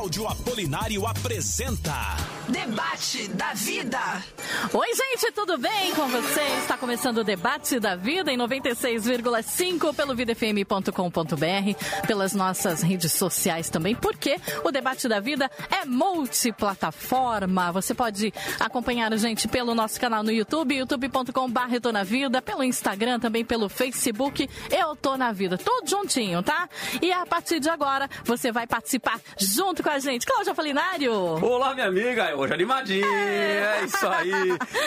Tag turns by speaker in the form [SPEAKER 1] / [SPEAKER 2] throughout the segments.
[SPEAKER 1] Cláudio Apolinário apresenta
[SPEAKER 2] Debate da Vida.
[SPEAKER 3] Oi, gente, tudo bem com vocês? Está começando o Debate da Vida em 96,5 pelo vidafm.com.br, pelas nossas redes sociais também, porque o Debate da Vida é multiplataforma. Você pode acompanhar a gente pelo nosso canal no YouTube, youtube.com.br Eu Tô Na Vida, pelo Instagram, também pelo Facebook Eu Tô Na Vida, tudo juntinho, tá? E a partir de agora, você vai participar junto com a gente. Cláudia Polinário.
[SPEAKER 4] Olá, minha amiga. Hoje animadinha. É isso aí.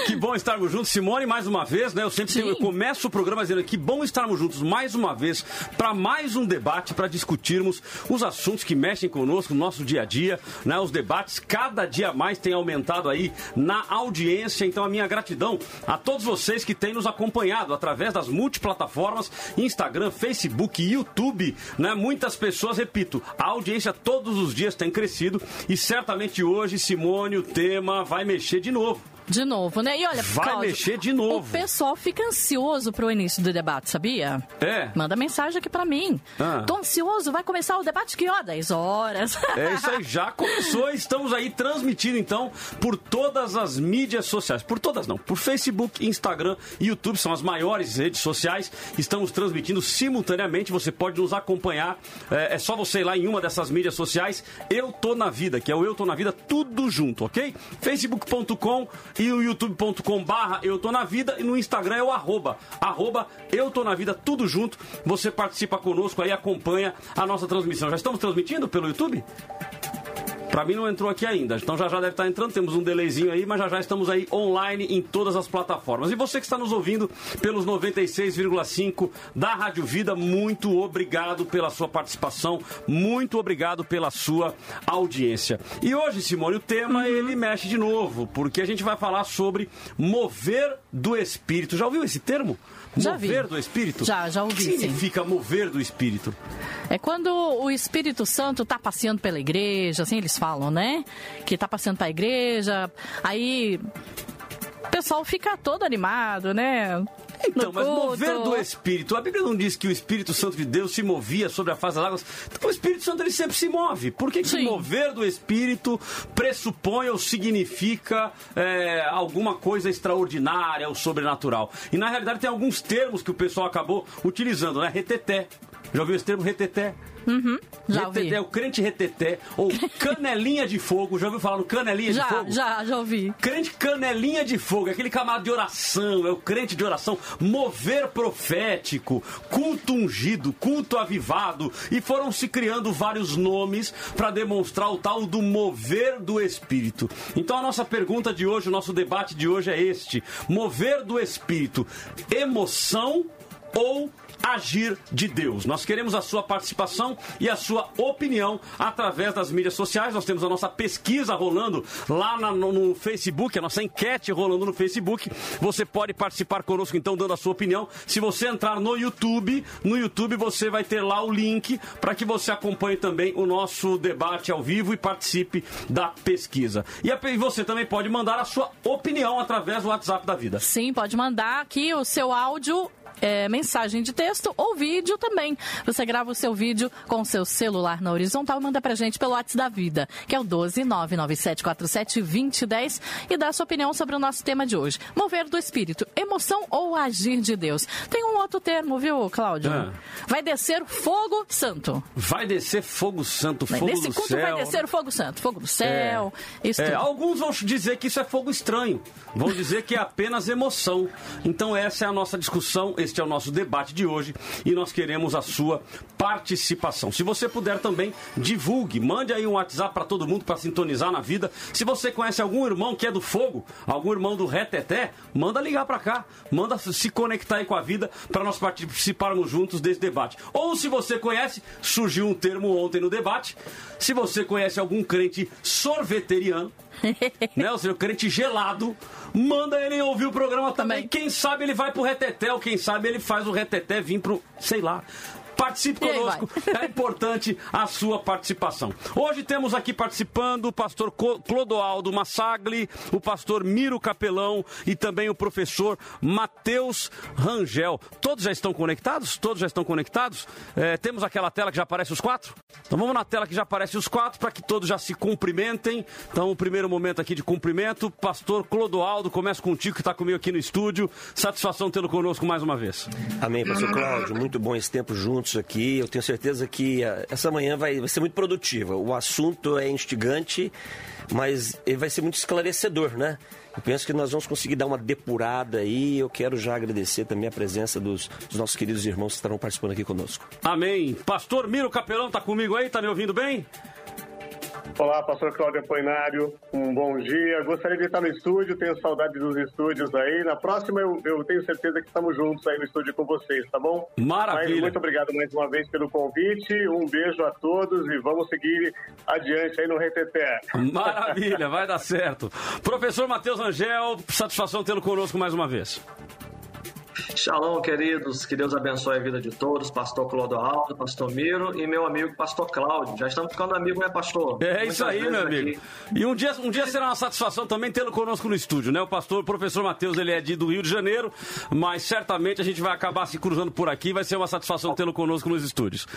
[SPEAKER 4] Que bom estarmos juntos. Simone, mais uma vez, né? Eu sempre tenho, eu começo o programa dizendo que bom estarmos juntos mais uma vez para mais um debate para discutirmos os assuntos que mexem conosco no nosso dia a dia, né? Os debates cada dia mais têm aumentado aí na audiência. Então a minha gratidão a todos vocês que têm nos acompanhado através das multiplataformas, Instagram, Facebook, YouTube, né? Muitas pessoas, repito, a audiência todos os dias tem crescido e certamente hoje, Simone, o tema vai mexer de novo.
[SPEAKER 3] De novo, né? E olha,
[SPEAKER 4] Vai
[SPEAKER 3] Cláudio,
[SPEAKER 4] mexer de novo.
[SPEAKER 3] O pessoal fica ansioso pro início do debate, sabia?
[SPEAKER 4] É.
[SPEAKER 3] Manda mensagem aqui pra mim.
[SPEAKER 4] Ah.
[SPEAKER 3] Tô ansioso, vai começar o debate que hora? 10 horas.
[SPEAKER 4] É isso aí, já começou. Estamos aí transmitindo então por todas as mídias sociais. Por todas não, por Facebook, Instagram e YouTube, são as maiores redes sociais. Estamos transmitindo simultaneamente. Você pode nos acompanhar. É, é só você ir lá em uma dessas mídias sociais. Eu tô na vida, que é o Eu tô na vida, tudo junto, ok? Facebook.com e o youtube.com barra Eu Tô Na Vida e no Instagram é o arroba, arroba Eu Tô Na Vida, tudo junto. Você participa conosco aí, acompanha a nossa transmissão. Já estamos transmitindo pelo YouTube? Pra mim não entrou aqui ainda, então já já deve estar entrando, temos um delayzinho aí, mas já já estamos aí online em todas as plataformas. E você que está nos ouvindo pelos 96,5 da Rádio Vida, muito obrigado pela sua participação, muito obrigado pela sua audiência. E hoje, Simone, o tema ele mexe de novo, porque a gente vai falar sobre mover do espírito. Já ouviu esse termo?
[SPEAKER 3] Já vi.
[SPEAKER 4] mover do espírito?
[SPEAKER 3] Já, já ouvi,
[SPEAKER 4] O que
[SPEAKER 3] sim.
[SPEAKER 4] significa mover do espírito?
[SPEAKER 3] É quando o Espírito Santo tá passeando pela igreja, assim eles falam, né? Que tá passeando pra igreja, aí o pessoal fica todo animado, né?
[SPEAKER 4] Então,
[SPEAKER 3] No
[SPEAKER 4] mas
[SPEAKER 3] culto.
[SPEAKER 4] mover do Espírito, a Bíblia não diz que o Espírito Santo de Deus se movia sobre a face das águas. Então, o Espírito Santo ele sempre se move. Por que, que mover do Espírito pressupõe ou significa é, alguma coisa extraordinária ou sobrenatural? E na realidade tem alguns termos que o pessoal acabou utilizando, né? Reteté. Já ouviu esse termo reteté?
[SPEAKER 3] Já ouvi.
[SPEAKER 4] reteté, o crente reteté, ou canelinha de fogo. Já ouviu falar no canelinha de
[SPEAKER 3] Já,
[SPEAKER 4] fogo?
[SPEAKER 3] já, já ouvi.
[SPEAKER 4] Crente canelinha de fogo, aquele camarada de oração, é o crente de oração, mover profético, culto ungido, culto avivado, e foram se criando vários nomes para demonstrar o tal do mover do espírito. Então a nossa pergunta de hoje, o nosso debate de hoje é este: mover do espírito, emoção ou agir de Deus. Nós queremos a sua participação e a sua opinião através das mídias sociais. Nós temos a nossa pesquisa rolando lá na- no, Facebook, a nossa enquete rolando no Facebook. Você pode participar conosco então dando a sua opinião. Se você entrar no YouTube, no YouTube você vai ter lá o link para que você acompanhe também o nosso debate ao vivo e participe da pesquisa. E você também pode mandar a sua opinião através do WhatsApp da vida.
[SPEAKER 3] Sim, pode mandar aqui o seu áudio. É, mensagem de texto ou vídeo também. Você grava o seu vídeo com o seu celular na horizontal manda pra gente pelo WhatsApp da vida, que é o 12997472010 e dá sua opinião sobre o nosso tema de hoje. Mover do espírito, emoção ou agir de Deus. Tem um outro termo, viu, Cláudio?
[SPEAKER 4] Ah.
[SPEAKER 3] Vai descer fogo santo.
[SPEAKER 4] Vai descer fogo santo, fogo
[SPEAKER 3] Nesse
[SPEAKER 4] do
[SPEAKER 3] culto
[SPEAKER 4] céu.
[SPEAKER 3] vai descer o fogo santo, fogo do céu.
[SPEAKER 4] É,
[SPEAKER 3] tudo.
[SPEAKER 4] alguns vão dizer que isso é fogo estranho. Vão dizer que é apenas emoção. Então essa é a nossa discussão, este é o nosso debate de hoje e nós queremos a sua participação. Se você puder também, divulgue, mande aí um WhatsApp para todo mundo para sintonizar na vida. Se você conhece algum irmão que é do fogo, algum irmão do reteté, manda ligar para cá, manda se conectar aí com a vida para nós participarmos juntos desse debate. Ou se você conhece, surgiu um termo ontem no debate, se você conhece algum crente sorveteriano, né? Ou seja, crente gelado, manda ele ouvir o programa também. Quem sabe ele vai pro reteté, ou quem sabe ele faz o reteté vir pro, sei lá. Participe conosco, é importante a sua participação. Hoje temos aqui participando o pastor Clodoaldo Massagli, o pastor Miro Capelão e também o professor Matheus Rangel. Todos já estão conectados? Todos já estão conectados? É, temos aquela tela que já aparece os quatro? Então vamos na tela que já aparece os quatro para que todos já se cumprimentem. Então, o primeiro momento aqui de cumprimento, pastor Clodoaldo, começa contigo que está comigo aqui no estúdio. Satisfação tê-lo conosco mais uma vez.
[SPEAKER 5] Amém, pastor Cláudio. Muito bom esse tempo juntos aqui. Eu tenho certeza que eh, essa manhã vai, vai ser muito produtiva. O assunto é instigante, mas ele vai ser muito esclarecedor, né? Eu penso que nós vamos conseguir dar uma depurada aí. Eu quero já agradecer também a presença dos, dos nossos queridos irmãos que estarão participando aqui conosco.
[SPEAKER 4] Amém. Pastor Miro Capelão está comigo aí? Está me ouvindo bem?
[SPEAKER 6] Olá, pastor Cláudio Apoinário, um bom dia. Gostaria de estar no estúdio, tenho saudade dos estúdios aí. Na próxima eu, eu tenho certeza que estamos juntos aí no estúdio com vocês, tá bom?
[SPEAKER 4] Maravilha. Mas
[SPEAKER 6] muito obrigado mais uma vez pelo convite, um beijo a todos e vamos seguir adiante aí no Reteté.
[SPEAKER 4] Maravilha, vai dar certo. Professor Matheus Angel, satisfação tê-lo conosco mais uma vez.
[SPEAKER 7] Shalom, queridos. Que Deus abençoe a vida de todos. Pastor Clodoaldo, Pastor Miro e meu amigo Pastor Cláudio. Já estamos ficando amigos, né, Pastor?
[SPEAKER 4] É Muitas isso aí, meu amigo. Aqui. E um dia, um dia será uma satisfação também tê-lo conosco no estúdio, né? O pastor, o professor Matheus, ele é de, do Rio de Janeiro, mas certamente a gente vai acabar se cruzando por aqui. Vai ser uma satisfação tê-lo conosco nos estúdios.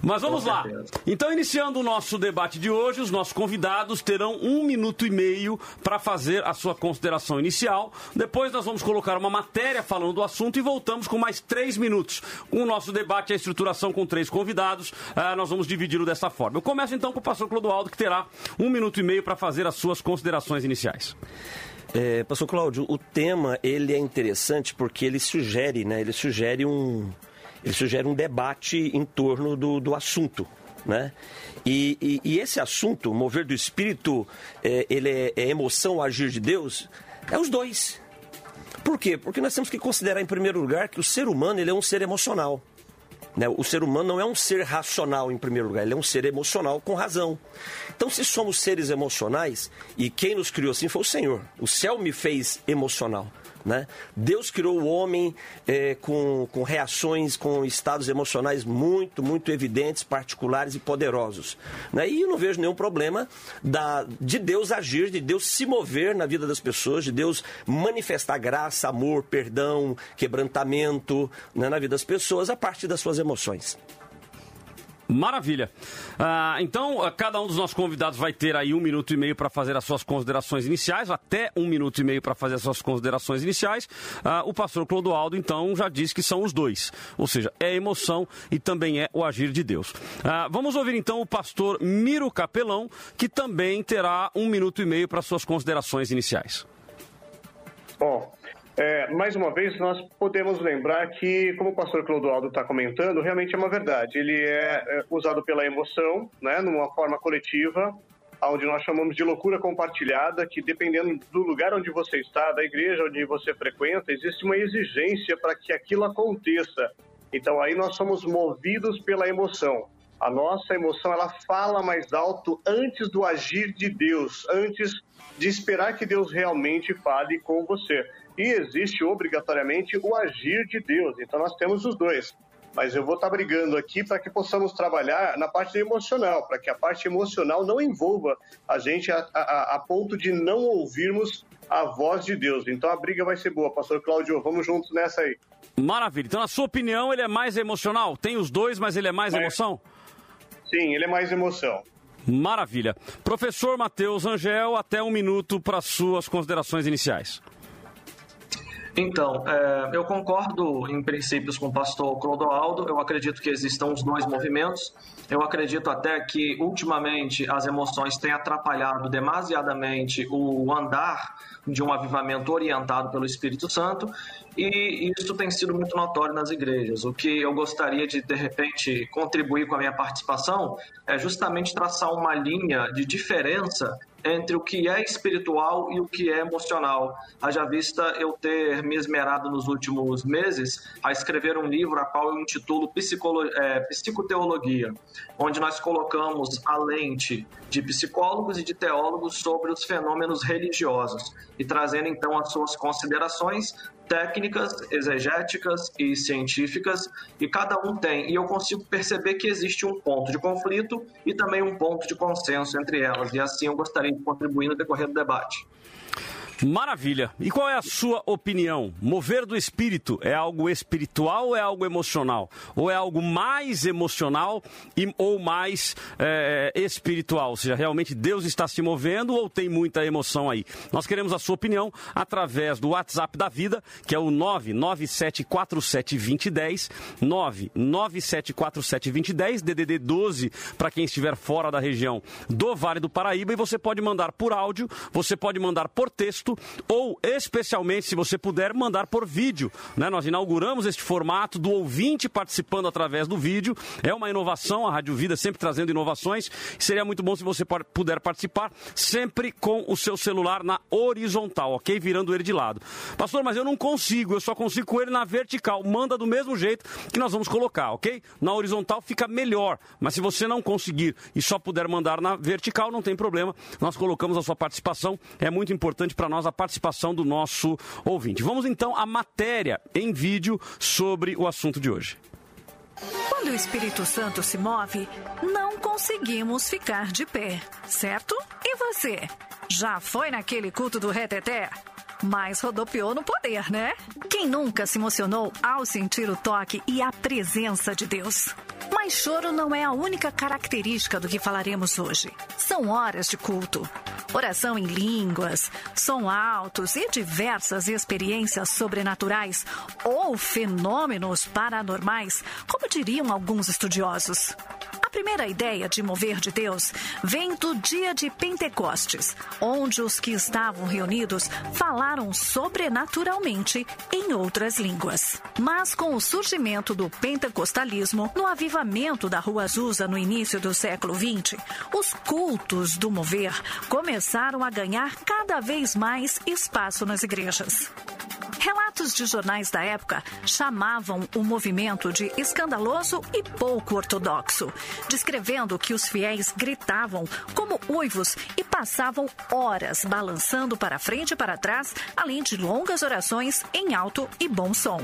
[SPEAKER 4] Mas vamos lá. Então, iniciando o nosso debate de hoje, os nossos convidados terão um minuto e meio para fazer a sua consideração inicial. Depois nós vamos colocar uma matéria falando do assunto e voltamos com mais três minutos. O nosso debate é a estruturação com três convidados. Ah, nós vamos dividi-lo dessa forma. Eu começo então com o pastor Clodoaldo, que terá um minuto e meio para fazer as suas considerações iniciais.
[SPEAKER 5] É, pastor Cláudio, o tema ele é interessante porque ele sugere, né? Ele sugere um, ele sugere um debate em torno do, do assunto. Né? E, e, e esse assunto, mover do espírito, é, ele é, é emoção, agir de Deus, é os dois. Por quê? Porque nós temos que considerar, em primeiro lugar, que o ser humano ele é um ser emocional. Né? O ser humano não é um ser racional, em primeiro lugar, ele é um ser emocional com razão. Então, se somos seres emocionais, e quem nos criou assim foi o Senhor, o céu me fez emocional. Né? Deus criou o homem é, com, com reações, com estados emocionais muito, muito evidentes, particulares e poderosos. Né? E eu não vejo nenhum problema da, de Deus agir, de Deus se mover na vida das pessoas, de Deus manifestar graça, amor, perdão, quebrantamento né, na vida das pessoas a partir das suas emoções.
[SPEAKER 4] Maravilha. Ah, então, ah, cada um dos nossos convidados vai ter aí um minuto e meio para fazer as suas considerações iniciais, até um minuto e meio para fazer as suas considerações iniciais. Ah, o pastor Clodoaldo, então, já disse que são os dois. Ou seja, é emoção e também é o agir de Deus. Vamos ouvir, então, o pastor Miro Capelão, que também terá um minuto e meio para suas considerações iniciais.
[SPEAKER 6] Bom, é, mais uma vez, nós podemos lembrar que, como o pastor Clodoaldo está comentando, realmente é uma verdade. Ele é, é usado pela emoção, né, numa forma coletiva, onde nós chamamos de loucura compartilhada, que dependendo do lugar onde você está, da igreja onde você frequenta, existe uma exigência para que aquilo aconteça. Então aí nós somos movidos pela emoção. A nossa emoção ela fala mais alto antes do agir de Deus, antes de esperar que Deus realmente fale com você e existe obrigatoriamente o agir de Deus. Então nós temos os dois. Mas eu vou estar brigando aqui para que possamos trabalhar na parte emocional, para que a parte emocional não envolva a gente a, a, a, ponto de não ouvirmos a voz de Deus. Então a briga vai ser boa. Pastor Cláudio, vamos juntos nessa aí.
[SPEAKER 4] Maravilha. Então, na sua opinião, ele é mais emocional? Tem os dois, mas ele é mais mas... emoção?
[SPEAKER 6] Sim, ele é mais emoção.
[SPEAKER 4] Maravilha. Professor Matheus Angel, até um minuto para suas considerações iniciais.
[SPEAKER 7] Então, é, eu concordo em princípios com o pastor Clodoaldo. Eu acredito que existam os dois movimentos. Eu acredito até que, ultimamente, as emoções têm atrapalhado demasiadamente o andar de um avivamento orientado pelo Espírito Santo, e isso tem sido muito notório nas igrejas. O que eu gostaria de, de repente, contribuir com a minha participação é justamente traçar uma linha de diferença entre o que é espiritual e o que é emocional. Haja vista eu ter me esmerado nos últimos meses a escrever um livro a qual eu intitulo é, Psicoteologia, onde nós colocamos a lente de psicólogos e de teólogos sobre os fenômenos religiosos e trazendo então as suas considerações técnicas, exegéticas e científicas, e cada um tem, e eu consigo perceber que existe um ponto de conflito e também um ponto de consenso entre elas, e assim eu gostaria de contribuir no decorrer do debate.
[SPEAKER 4] Maravilha. E qual é a sua opinião? Mover do espírito é algo espiritual ou é algo emocional? Ou é algo mais emocional e, ou mais é, espiritual? Ou seja, realmente Deus está se movendo ou tem muita emoção aí? Nós queremos a sua opinião através do WhatsApp da vida, que é o 997472010, 997472010, DDD 12 para quem estiver fora da região do Vale do Paraíba e você pode mandar por áudio, você pode mandar por texto ou, especialmente, se você puder, mandar por vídeo. Né? Nós inauguramos este formato do ouvinte participando através do vídeo. É uma inovação, a Rádio Vida sempre trazendo inovações. Seria muito bom se você puder participar, sempre com o seu celular na horizontal, ok? Virando ele de lado. Pastor, mas eu não consigo, eu só consigo com ele na vertical. Manda do mesmo jeito que nós vamos colocar, ok? Na horizontal fica melhor, mas se você não conseguir e só puder mandar na vertical, não tem problema. Nós colocamos a sua participação, é muito importante para nós nós a participação do nosso ouvinte. Vamos então à matéria em vídeo sobre o assunto de hoje.
[SPEAKER 8] Quando o Espírito Santo se move, não conseguimos ficar de pé, certo? E você? Já foi naquele culto do reteté? Mas rodopiou no poder, né? Quem nunca se emocionou ao sentir o toque e a presença de Deus? Mas choro não é a única característica do que falaremos hoje. São horas de culto, oração em línguas, som altos e diversas experiências sobrenaturais ou fenômenos paranormais, como diriam alguns estudiosos primeira ideia de mover de Deus vem do dia de Pentecostes, onde os que estavam reunidos falaram sobrenaturalmente em outras línguas. Mas com o surgimento do pentecostalismo, no avivamento da Rua Azusa no início do século XX, os cultos do mover começaram a ganhar cada vez mais espaço nas igrejas. Relatos de jornais da época chamavam o movimento de escandaloso e pouco ortodoxo, descrevendo que os fiéis gritavam como uivos e passavam horas balançando para frente e para trás, além de longas orações em alto e bom som.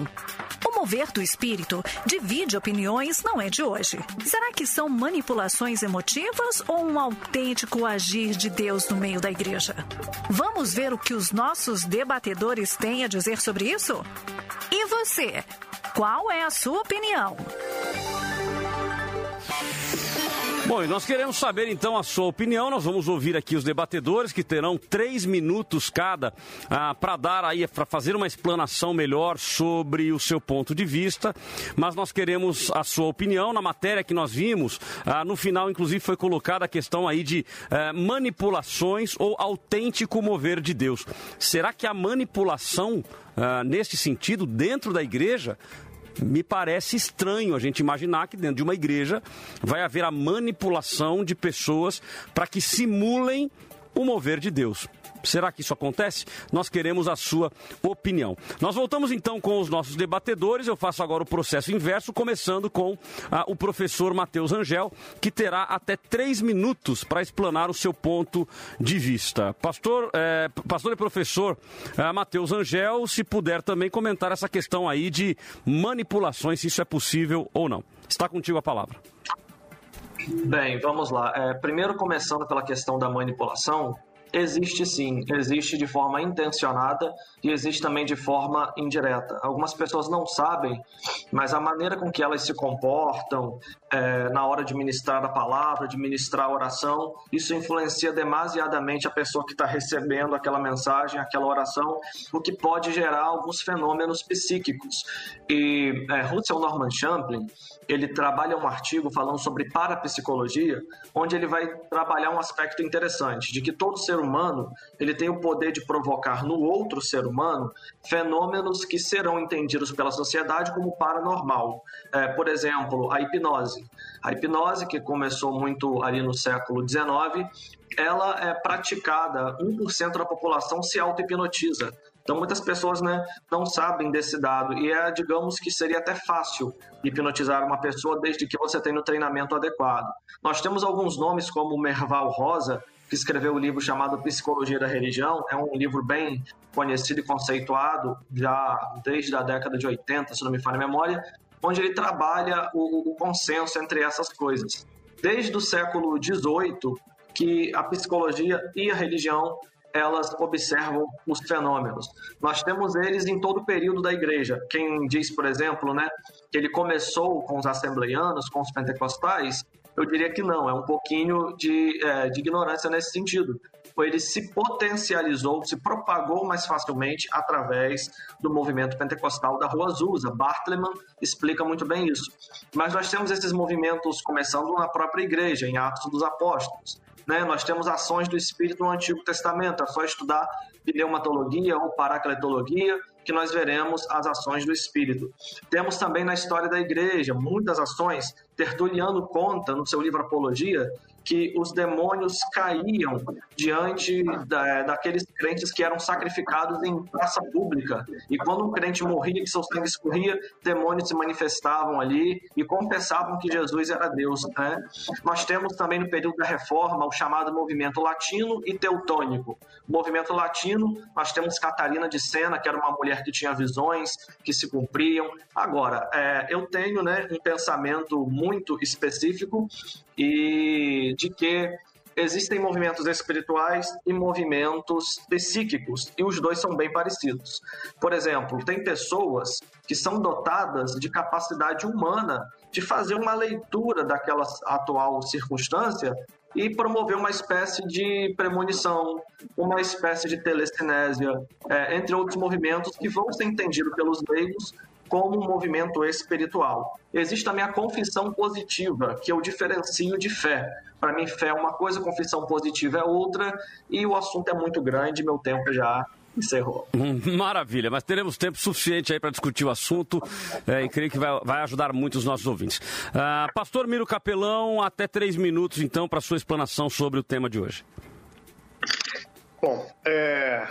[SPEAKER 8] O mover do espírito divide opiniões não é de hoje. Será que são manipulações emotivas ou um autêntico agir de Deus no meio da igreja? Vamos ver o que os nossos debatedores têm a dizer sobre isso? E você? Qual é a sua opinião?
[SPEAKER 4] Bom, e nós queremos saber então a sua opinião. Nós vamos ouvir aqui os debatedores que terão três minutos cada ah, para dar aí, para fazer uma explanação melhor sobre o seu ponto de vista. Mas nós queremos a sua opinião na matéria que nós vimos. Ah, no final, inclusive, foi colocada a questão aí de ah, manipulações ou autêntico mover de Deus. Será que a manipulação Uh, neste sentido, dentro da igreja, me parece estranho a gente imaginar que dentro de uma igreja vai haver a manipulação de pessoas para que simulem o mover de Deus. Será que isso acontece? Nós queremos a sua opinião. Nós voltamos então com os nossos debatedores. Eu faço agora o processo inverso, começando com ah, o professor Matheus Angel, que terá até três minutos para explanar o seu ponto de vista. Pastor, é, pastor e professor é, Matheus Angel, se puder também comentar essa questão aí de manipulações, se isso é possível ou não. Está contigo a palavra.
[SPEAKER 7] Bem, vamos lá. É, primeiro, começando pela questão da manipulação, Existe sim, existe de forma intencionada e existe também de forma indireta. Algumas pessoas não sabem, mas a maneira com que elas se comportam é, na hora de ministrar a palavra, de ministrar a oração, isso influencia demasiadamente a pessoa que está recebendo aquela mensagem, aquela oração, o que pode gerar alguns fenômenos psíquicos. E é, Russell Norman Champlin ele trabalha um artigo falando sobre parapsicologia, onde ele vai trabalhar um aspecto interessante, de que todo ser humano ele tem o poder de provocar no outro ser humano fenômenos que serão entendidos pela sociedade como paranormal. É, por exemplo, a hipnose. A hipnose, que começou muito ali no século XIX, ela é praticada, 1% da população se auto-hipnotiza. Então, muitas pessoas né, não sabem desse dado e é, digamos que seria até fácil hipnotizar uma pessoa desde que você tenha o treinamento adequado. Nós temos alguns nomes como Merval Rosa, que escreveu o um livro chamado Psicologia da Religião. É um livro bem conhecido e conceituado já desde a década de 80, se não me falha a memória, onde ele trabalha o, o consenso entre essas coisas. Desde o século XVIII, que a psicologia e a religião elas observam os fenômenos. Nós temos eles em todo o período da igreja. Quem diz, por exemplo, né, que ele começou com os assembleianos, com os pentecostais, eu diria que não, é um pouquinho de, é, de ignorância nesse sentido. Ele se potencializou, se propagou mais facilmente através do movimento pentecostal da Rua Azusa. Bartleman explica muito bem isso. Mas nós temos esses movimentos começando na própria igreja, em Atos dos Apóstolos. Né? Nós temos ações do Espírito no Antigo Testamento, é só estudar pneumatologia ou paracletologia que nós veremos as ações do Espírito. Temos também na história da igreja muitas ações. Tertuliano conta no seu livro Apologia que os demônios caíam diante da, daqueles crentes que eram sacrificados em praça pública. E quando um crente morria, que seu sangue escorria, demônios se manifestavam ali e confessavam que Jesus era Deus. Né? Nós temos também no período da Reforma o chamado movimento latino e teutônico. Movimento latino, nós temos Catarina de Sena, que era uma mulher que tinha visões que se cumpriam. Agora, é, eu tenho né, um pensamento muito específico e de que existem movimentos espirituais e movimentos psíquicos, e os dois são bem parecidos. Por exemplo, tem pessoas que são dotadas de capacidade humana de fazer uma leitura daquela atual circunstância e promover uma espécie de premonição, uma espécie de telecinésia, é, entre outros movimentos que vão ser entendidos pelos leigos como um movimento espiritual. Existe também a confissão positiva, que eu diferencio de fé. Para mim, fé é uma coisa, confissão positiva é outra, e o assunto é muito grande, meu tempo já encerrou.
[SPEAKER 4] Maravilha, mas teremos tempo suficiente aí para discutir o assunto é, e creio que vai, vai, ajudar muito os nossos ouvintes. Uh, Pastor Miro Capelão, até três minutos então para sua explanação sobre o tema de hoje.
[SPEAKER 6] Bom, é,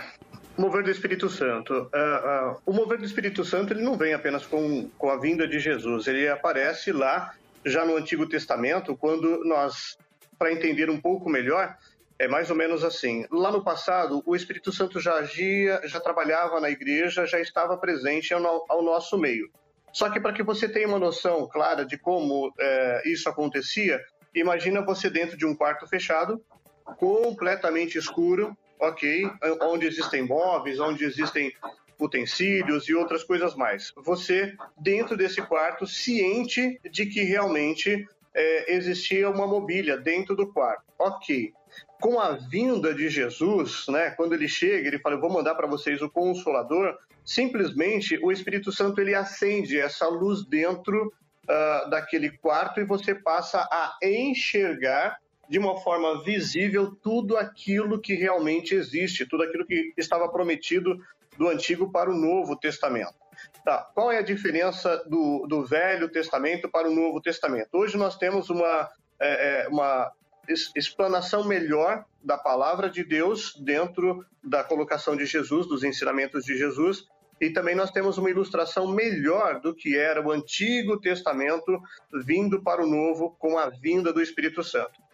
[SPEAKER 6] mover do Espírito Santo. Uh, uh, o mover do Espírito Santo ele não vem apenas com, com a vinda de Jesus, ele aparece lá já no Antigo Testamento, quando nós, para entender um pouco melhor, é mais ou menos assim. Lá no passado, o Espírito Santo já agia, já trabalhava na igreja, já estava presente ao, ao nosso meio. Só que para que você tenha uma noção clara de como é, isso acontecia, imagina você dentro de um quarto fechado, completamente escuro, ok, onde existem móveis, onde existem utensílios e outras coisas mais. Você, dentro desse quarto, ciente de que realmente é, existia uma mobília dentro do quarto. Ok. Com a vinda de Jesus, né, quando ele chega, ele fala: Eu vou mandar para vocês o Consolador. Simplesmente o Espírito Santo ele acende essa luz dentro uh, daquele quarto e você passa a enxergar de uma forma visível tudo aquilo que realmente existe, tudo aquilo que estava prometido do Antigo para o Novo Testamento. Tá. Qual é a diferença do, do Velho Testamento para o Novo Testamento? Hoje nós temos uma, é, é uma explanação melhor da palavra de Deus dentro da colocação de Jesus, dos ensinamentos de Jesus, e também nós temos uma ilustração melhor do que era o Antigo Testamento vindo para o Novo com a vinda do Espírito Santo.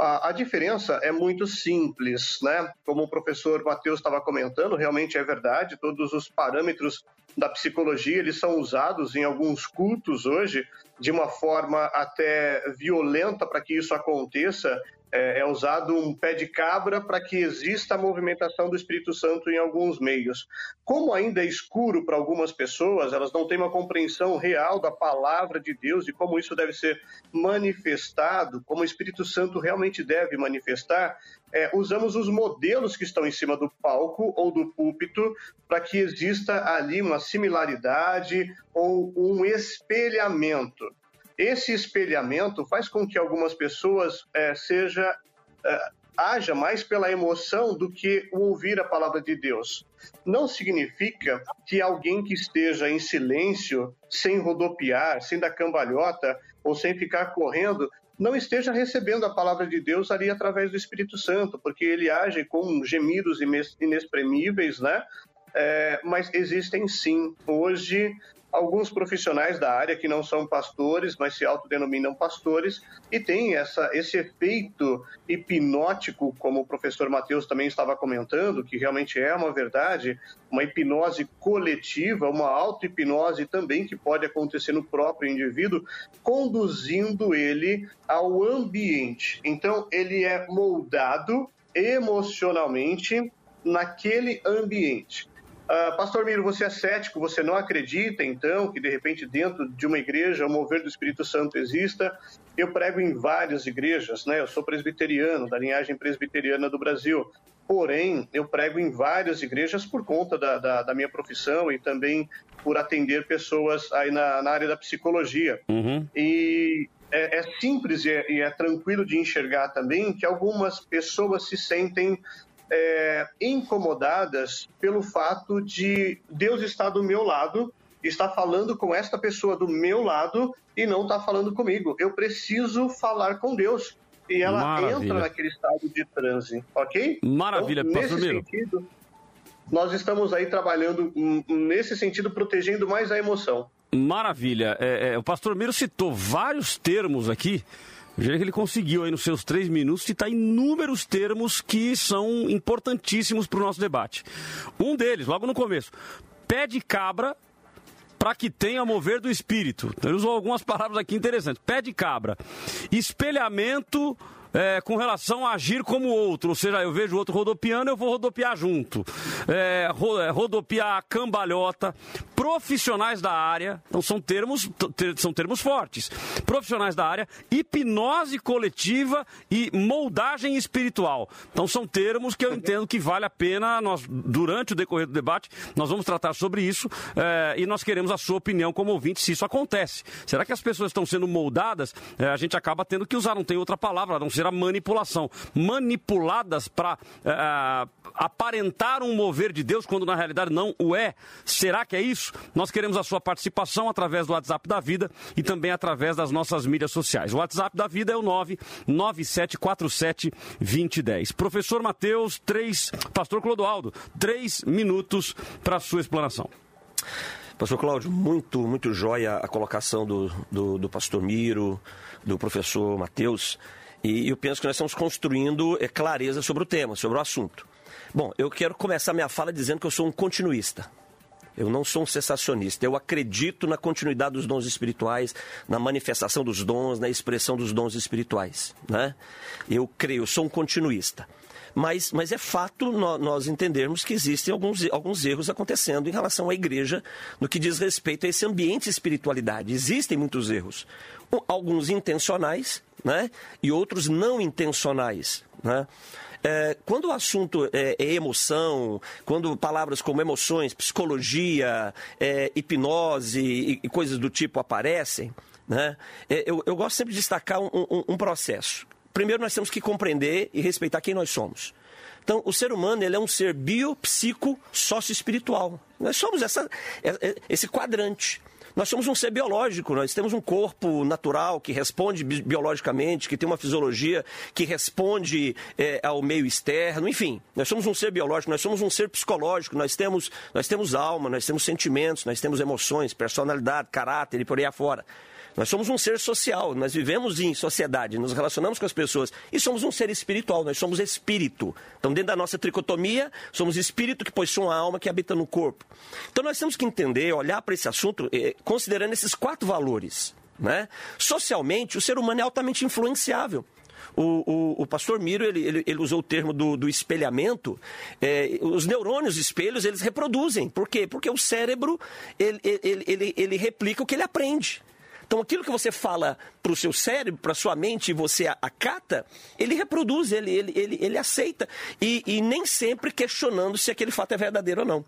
[SPEAKER 6] A, a diferença é muito simples, né? Como o professor Matheus estava comentando, realmente é verdade, todos os parâmetros da psicologia, eles são usados em alguns cultos hoje de uma forma até violenta para que isso aconteça, é, é, usado um pé de cabra para que exista a movimentação do Espírito Santo em alguns meios. Como ainda é escuro para algumas pessoas, elas não têm uma compreensão real da palavra de Deus e como isso deve ser manifestado, como o Espírito Santo realmente deve manifestar, é, usamos os modelos que estão em cima do palco ou do púlpito para que exista ali uma similaridade ou um espelhamento. Esse espelhamento faz com que algumas pessoas é, seja é, haja mais pela emoção do que o ouvir a palavra de Deus. Não significa que alguém que esteja em silêncio, sem rodopiar, sem dar cambalhota ou sem ficar correndo, não esteja recebendo a palavra de Deus ali através do Espírito Santo, porque ele age com gemidos inexprimíveis, né? É, mas existem sim hoje alguns profissionais da área que não são pastores, mas se autodenominam pastores e tem essa, esse efeito hipnótico, como o professor Matheus também estava comentando, que realmente é uma verdade, uma hipnose coletiva, uma auto-hipnose também que pode acontecer no próprio indivíduo, conduzindo ele ao ambiente. Então, ele é moldado emocionalmente naquele ambiente. Uh, Pastor Miro, você é cético, você não acredita, então, que de repente dentro de uma igreja o mover do Espírito Santo exista? Eu prego em várias igrejas, né? Eu sou presbiteriano, da linhagem presbiteriana do Brasil. Porém, eu prego em várias igrejas por conta da, da, da minha profissão e também por atender pessoas aí na, na área da psicologia. Uhum. E é, é simples e é, e é tranquilo de enxergar também que algumas pessoas se sentem é, incomodadas pelo fato de Deus estar do meu lado, estar falando com esta pessoa do meu lado e não está falando comigo. Eu preciso falar com Deus. E ela Maravilha. entra naquele estado de transe, ok?
[SPEAKER 4] Maravilha, então,
[SPEAKER 6] nesse sentido, nós estamos aí trabalhando nesse sentido, protegendo mais a emoção.
[SPEAKER 4] Maravilha. É, é, o pastor Miro citou vários termos aqui Veja que ele conseguiu aí nos seus três minutos citar inúmeros termos que são importantíssimos para o nosso debate. Um deles, logo no começo, pé de cabra para que tenha mover do espírito. Então, ele usou algumas palavras aqui interessantes. Pé de cabra. Espelhamento é, com relação a agir como outro. Ou seja, eu vejo outro rodopiando, eu vou rodopiar junto. É, é rodopiar cambalhota. Profissionais da área, então são termos, são termos fortes. Profissionais da área, hipnose coletiva e moldagem espiritual. Então são termos que eu entendo que vale a pena, nós, durante o decorrer do debate, nós vamos tratar sobre isso é, e nós queremos a sua opinião como ouvinte se isso acontece. Será que as pessoas estão sendo moldadas? É, a gente acaba tendo que usar, não tem outra palavra, não ser a manipulação. Manipuladas para uh, eh, aparentar um mover de Deus quando na realidade não o é. Será que é isso? Nós queremos a sua participação através do WhatsApp da Vida e também através das nossas mídias sociais. O WhatsApp da Vida é o 99747 2010. Professor Mateus, três. Pastor Clodoaldo, três minutos para a sua explanação.
[SPEAKER 5] Pastor Cláudio, muito, muito jóia a colocação do, do, do pastor Miro, do professor Mateus. E eu penso que nós estamos construindo é, clareza sobre o tema, sobre o assunto. Bom, eu quero começar minha fala dizendo que eu sou um continuista. Eu não sou um cessacionista. Eu acredito na continuidade dos dons espirituais, na manifestação dos dons, na expressão dos dons espirituais. Né? Eu creio, sou um continuista. Mas, mas é fato nós entendermos que existem alguns, alguns erros acontecendo em relação à igreja no que diz respeito a esse ambiente de espiritualidade. Existem muitos erros. Alguns intencionais né? e outros não intencionais. Né? É, quando o assunto é, é, emoção, quando palavras como emoções, psicologia, é, hipnose e, e, coisas do tipo aparecem, né? É, eu, eu, gosto sempre de destacar um, um, um, processo. Primeiro, nós temos que compreender e respeitar quem nós somos. Então, o ser humano ele é um ser biopsico espiritual Nós somos essa, é, esse quadrante. Nós somos um ser biológico, nós temos um corpo natural que responde biologicamente, que tem uma fisiologia que responde é, ao meio externo, enfim, nós somos um ser biológico, nós somos um ser psicológico, nós temos, nós temos alma, nós temos sentimentos, nós temos emoções, personalidade, caráter e por aí afora. Nós somos um ser social, nós vivemos em sociedade, nos relacionamos com as pessoas e somos um ser espiritual, nós somos espírito. Então, dentro da nossa tricotomia, somos espírito que possui uma alma que habita no corpo. Então, nós temos que entender, olhar para esse assunto eh, considerando esses quatro valores. Né? Socialmente, o ser humano é altamente influenciável. O, o, o, pastor Miro ele, ele, ele, usou o termo do, do espelhamento. É, os neurônios espelhos eles reproduzem. Por quê? Porque o cérebro ele, ele, ele, ele replica o que ele aprende. Então, aquilo que você fala para o seu cérebro, para sua mente, você acata, ele reproduz, ele, ele, ele, ele aceita. E, e nem sempre questionando se aquele fato é verdadeiro ou não.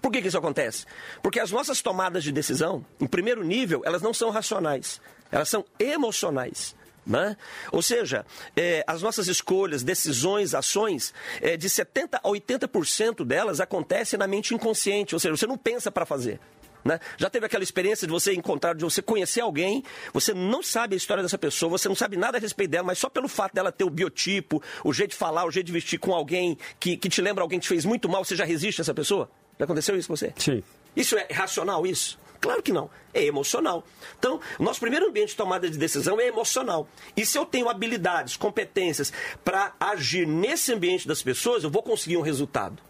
[SPEAKER 5] Por que, que isso acontece? Porque as nossas tomadas de decisão, em primeiro nível, elas não são racionais, elas são emocionais. Né? Ou seja, é, as nossas escolhas, decisões, ações, é, de 70% a 80% delas acontecem na mente inconsciente, ou seja, você não pensa para fazer. Né? Já teve aquela experiência de você encontrar, de você conhecer alguém, você não sabe a história dessa pessoa, você não sabe nada a respeito dela, mas só pelo fato dela ter o biotipo, o jeito de falar, o jeito de vestir com alguém que, que te lembra alguém que te fez muito mal, você já resiste a essa pessoa? Já aconteceu isso com você?
[SPEAKER 4] Sim.
[SPEAKER 5] Isso é racional, isso? Claro que não. É emocional. Então, o nosso primeiro ambiente de tomada de decisão é emocional. E se eu tenho habilidades, competências para agir nesse ambiente das pessoas, eu vou conseguir um resultado.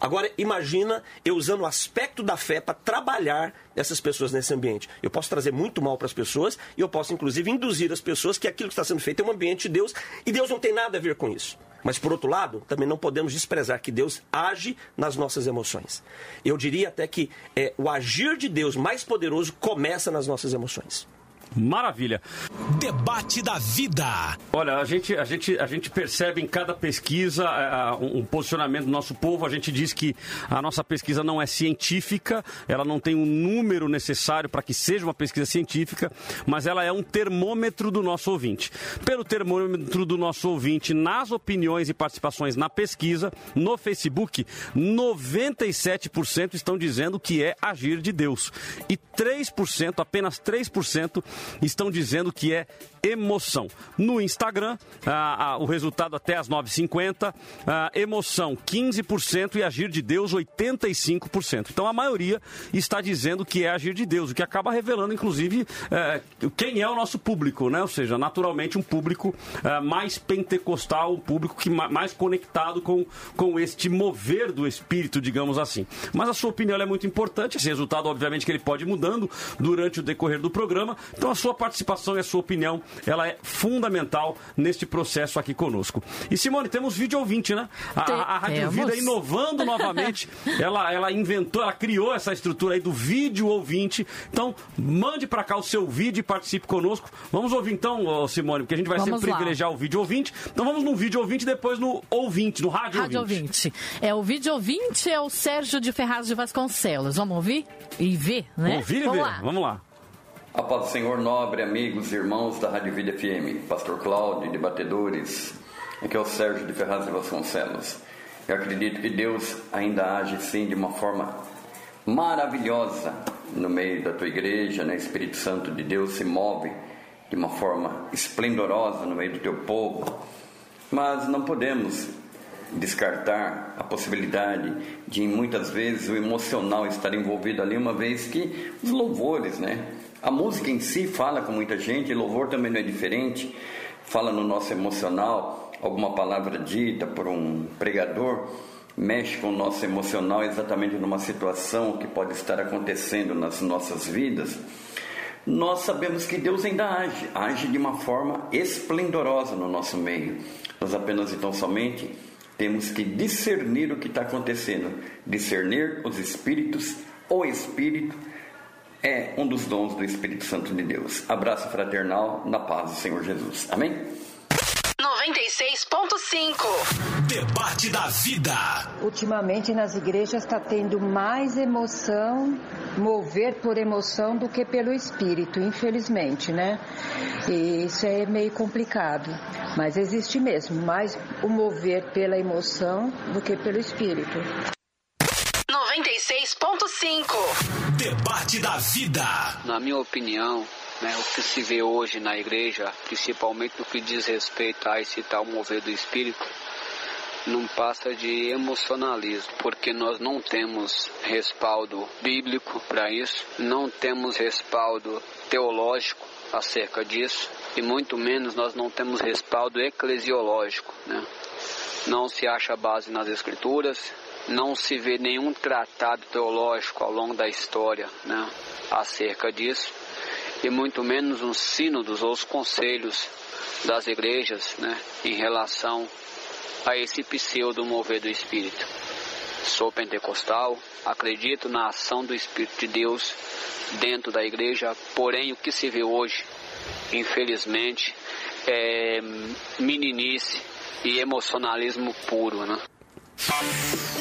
[SPEAKER 5] Agora, imagina eu usando o aspecto da fé para trabalhar essas pessoas nesse ambiente. Eu posso trazer muito mal para as pessoas e eu posso, inclusive, induzir as pessoas que aquilo que está sendo feito é um ambiente de Deus e Deus não tem nada a ver com isso. Mas, por outro lado, também não podemos desprezar que Deus age nas nossas emoções. Eu diria até que é, o agir de Deus mais poderoso começa nas nossas emoções.
[SPEAKER 4] Maravilha.
[SPEAKER 1] Debate da vida.
[SPEAKER 4] Olha, a gente, a gente, a gente percebe em cada pesquisa uh, um posicionamento do nosso povo. A gente diz que a nossa pesquisa não é científica, ela não tem um número necessário para que seja uma pesquisa científica, mas ela é um termômetro do nosso ouvinte. Pelo termômetro do nosso ouvinte, nas opiniões e participações na pesquisa, no Facebook, 97% estão dizendo que é agir de Deus. E 3%, apenas 3%, estão dizendo que é emoção. No Instagram, ah, ah, o resultado até as 9h50, ah, emoção 15% e agir de Deus 85%. Então a maioria está dizendo que é agir de Deus, o que acaba revelando, inclusive, eh, quem é o nosso público, né? Ou seja, naturalmente um público eh, mais pentecostal, um público que mais conectado com, com este mover do Espírito, digamos assim. Mas a sua opinião é muito importante, esse resultado, obviamente, que ele pode ir mudando durante o decorrer do programa. Então a sua participação e a sua opinião ela é fundamental neste processo aqui conosco. E Simone, temos vídeo ouvinte, né? A, a, Rádio Vida inovando novamente, ela, ela inventou, ela criou essa estrutura aí do vídeo ouvinte. Então, mande para cá o seu vídeo e participe conosco. Vamos ouvir então, Simone, porque a gente vai vamos sempre lá. privilegiar o vídeo ouvinte. Então vamos no vídeo ouvinte e depois no ouvinte, no rádio, rádio ouvinte.
[SPEAKER 3] ouvinte. É, o vídeo ouvinte é o Sérgio de Ferraz de Vasconcelos. Vamos ouvir e ver, né?
[SPEAKER 4] Ouvir e vamos ver. Lá. Vamos lá.
[SPEAKER 9] A paz do Senhor, nobre, amigos e irmãos da Rádio Vida FM, Pastor Cláudio, debatedores, aqui é o Sérgio de Ferraz de Vasconcelos. Eu acredito que Deus ainda age sim de uma forma maravilhosa no meio da tua igreja, né? Espírito Santo de Deus se move de uma forma esplendorosa no meio do teu povo, mas não podemos descartar a possibilidade de muitas vezes o emocional estar envolvido ali, uma vez que os louvores, né? A música em si fala com muita gente, louvor também não é diferente, fala no nosso emocional, alguma palavra dita por um pregador mexe com o nosso emocional exatamente numa situação que pode estar acontecendo nas nossas vidas. Nós sabemos que Deus ainda age, age de uma forma esplendorosa no nosso meio. Nós apenas então somente temos que discernir o que está acontecendo, discernir os espíritos, o espírito é um dos dons do Espírito Santo de Deus. Abraço fraternal na paz do Senhor Jesus. Amém?
[SPEAKER 1] 96.5 Debate da Vida.
[SPEAKER 10] Ultimamente nas igrejas está tendo mais emoção, mover por emoção do que pelo espírito, infelizmente, né? E isso é meio complicado. Mas existe mesmo mais o mover pela emoção do que pelo espírito.
[SPEAKER 1] 96.5 Debate da Vida.
[SPEAKER 11] Na minha opinião, né, o que se vê hoje na igreja, principalmente no que diz respeito a esse tal mover do espírito, não passa de emocionalismo, porque nós não temos respaldo bíblico para isso, não temos respaldo teológico acerca disso, e muito menos nós não temos respaldo eclesiológico. Né? Não se acha base nas escrituras, não se vê nenhum tratado teológico ao longo da história né, acerca disso, e muito menos um sínodos ou os conselhos das igrejas né, em relação a esse pseudo mover do Espírito. Sou pentecostal, acredito na ação do Espírito de Deus dentro da igreja, porém o que se vê hoje, infelizmente, é meninice e emocionalismo puro, né?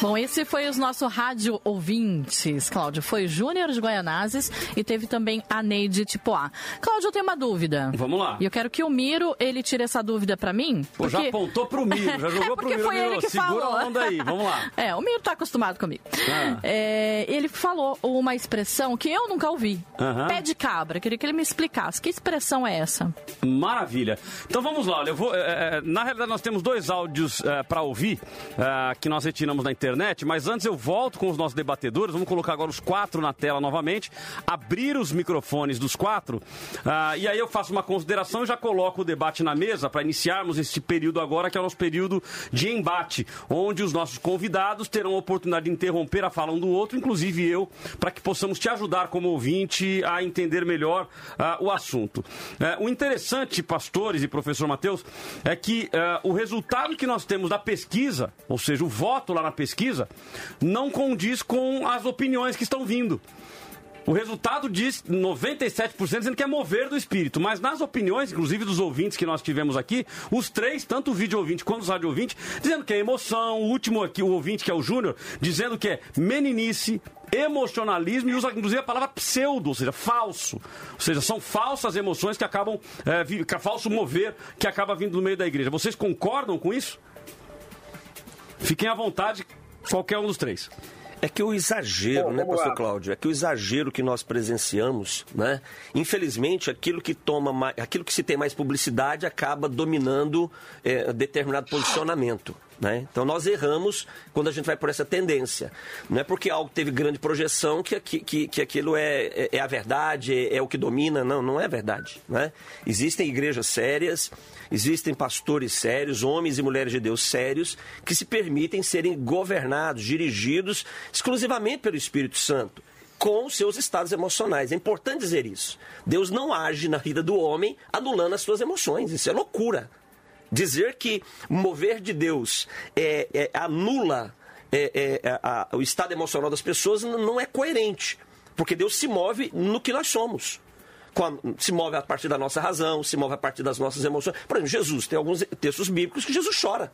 [SPEAKER 3] Bom, esse foi os nossos rádio ouvintes, Cláudio. Foi Júnior de Goianazes e teve também a Neide Tipoá. Cláudio, eu tenho uma dúvida.
[SPEAKER 4] Vamos lá.
[SPEAKER 3] E eu quero que o Miro, ele tire essa dúvida para mim.
[SPEAKER 4] Pô, já apontou pro Miro, já jogou é pro Miro.
[SPEAKER 3] foi ele que
[SPEAKER 4] Segura
[SPEAKER 3] falou.
[SPEAKER 4] a onda aí, vamos lá.
[SPEAKER 3] É, o Miro tá acostumado comigo. Ah. É, ele falou uma expressão que eu nunca ouvi. Pé de cabra. Queria que ele me explicasse. Que expressão é essa?
[SPEAKER 4] Maravilha. Então vamos lá, olha, eu vou... É, é na realidade, nós temos dois áudios é, para ouvir, é, que nós retiramos na internet, mas antes eu volto com os nossos debatedores. Vamos colocar agora os quatro na tela novamente, abrir os microfones dos quatro, uh, e aí eu faço uma consideração e já coloco o debate na mesa para iniciarmos este período agora, que é o nosso período de embate, onde os nossos convidados terão a oportunidade de interromper a fala um do outro, inclusive eu, para que possamos te ajudar como ouvinte a entender melhor uh, o assunto. Uh, o interessante, pastores e professor Mateus, é que uh, o resultado que nós temos da pesquisa, ou seja, o voto lá na pesquisa, não condiz com as opiniões que estão vindo. O resultado diz 97% dizendo que é mover do espírito. Mas nas opiniões, inclusive dos ouvintes que nós tivemos aqui, os três, tanto o vídeo ouvinte quanto o rádio ouvinte, dizendo que é emoção. O último aqui, o ouvinte, que é o Júnior, dizendo que é meninice, emocionalismo e usa inclusive a palavra pseudo, ou seja, falso. Ou seja, são falsas emoções que acabam, é, falso mover que acaba vindo do meio da igreja. Vocês concordam com isso? Fiquem à vontade, qualquer um dos três.
[SPEAKER 5] É que o exagero, Bom, né, pastor lá. Cláudio? É que o exagero que nós presenciamos, né? Infelizmente, aquilo que toma mais, aquilo que se tem mais publicidade acaba dominando é, determinado posicionamento. Né? Então nós erramos quando a gente vai por essa tendência. Não é porque algo teve grande projeção que, que, que aquilo é, é, é a verdade, é, é, o que domina. Não, não é verdade. Né? Existem igrejas sérias, existem pastores sérios, homens e mulheres de Deus sérios, que se permitem serem governados, dirigidos exclusivamente pelo Espírito Santo com seus estados emocionais. É importante dizer isso. Deus não age na vida do homem anulando as suas emoções. Isso é loucura. Dizer que mover de Deus é, é, anula é, é, é a, o estado emocional das pessoas não é coerente. Porque Deus se move no que nós somos. Se move a partir da nossa razão, se move a partir das nossas emoções. Por exemplo, Jesus, tem alguns textos bíblicos que Jesus chora.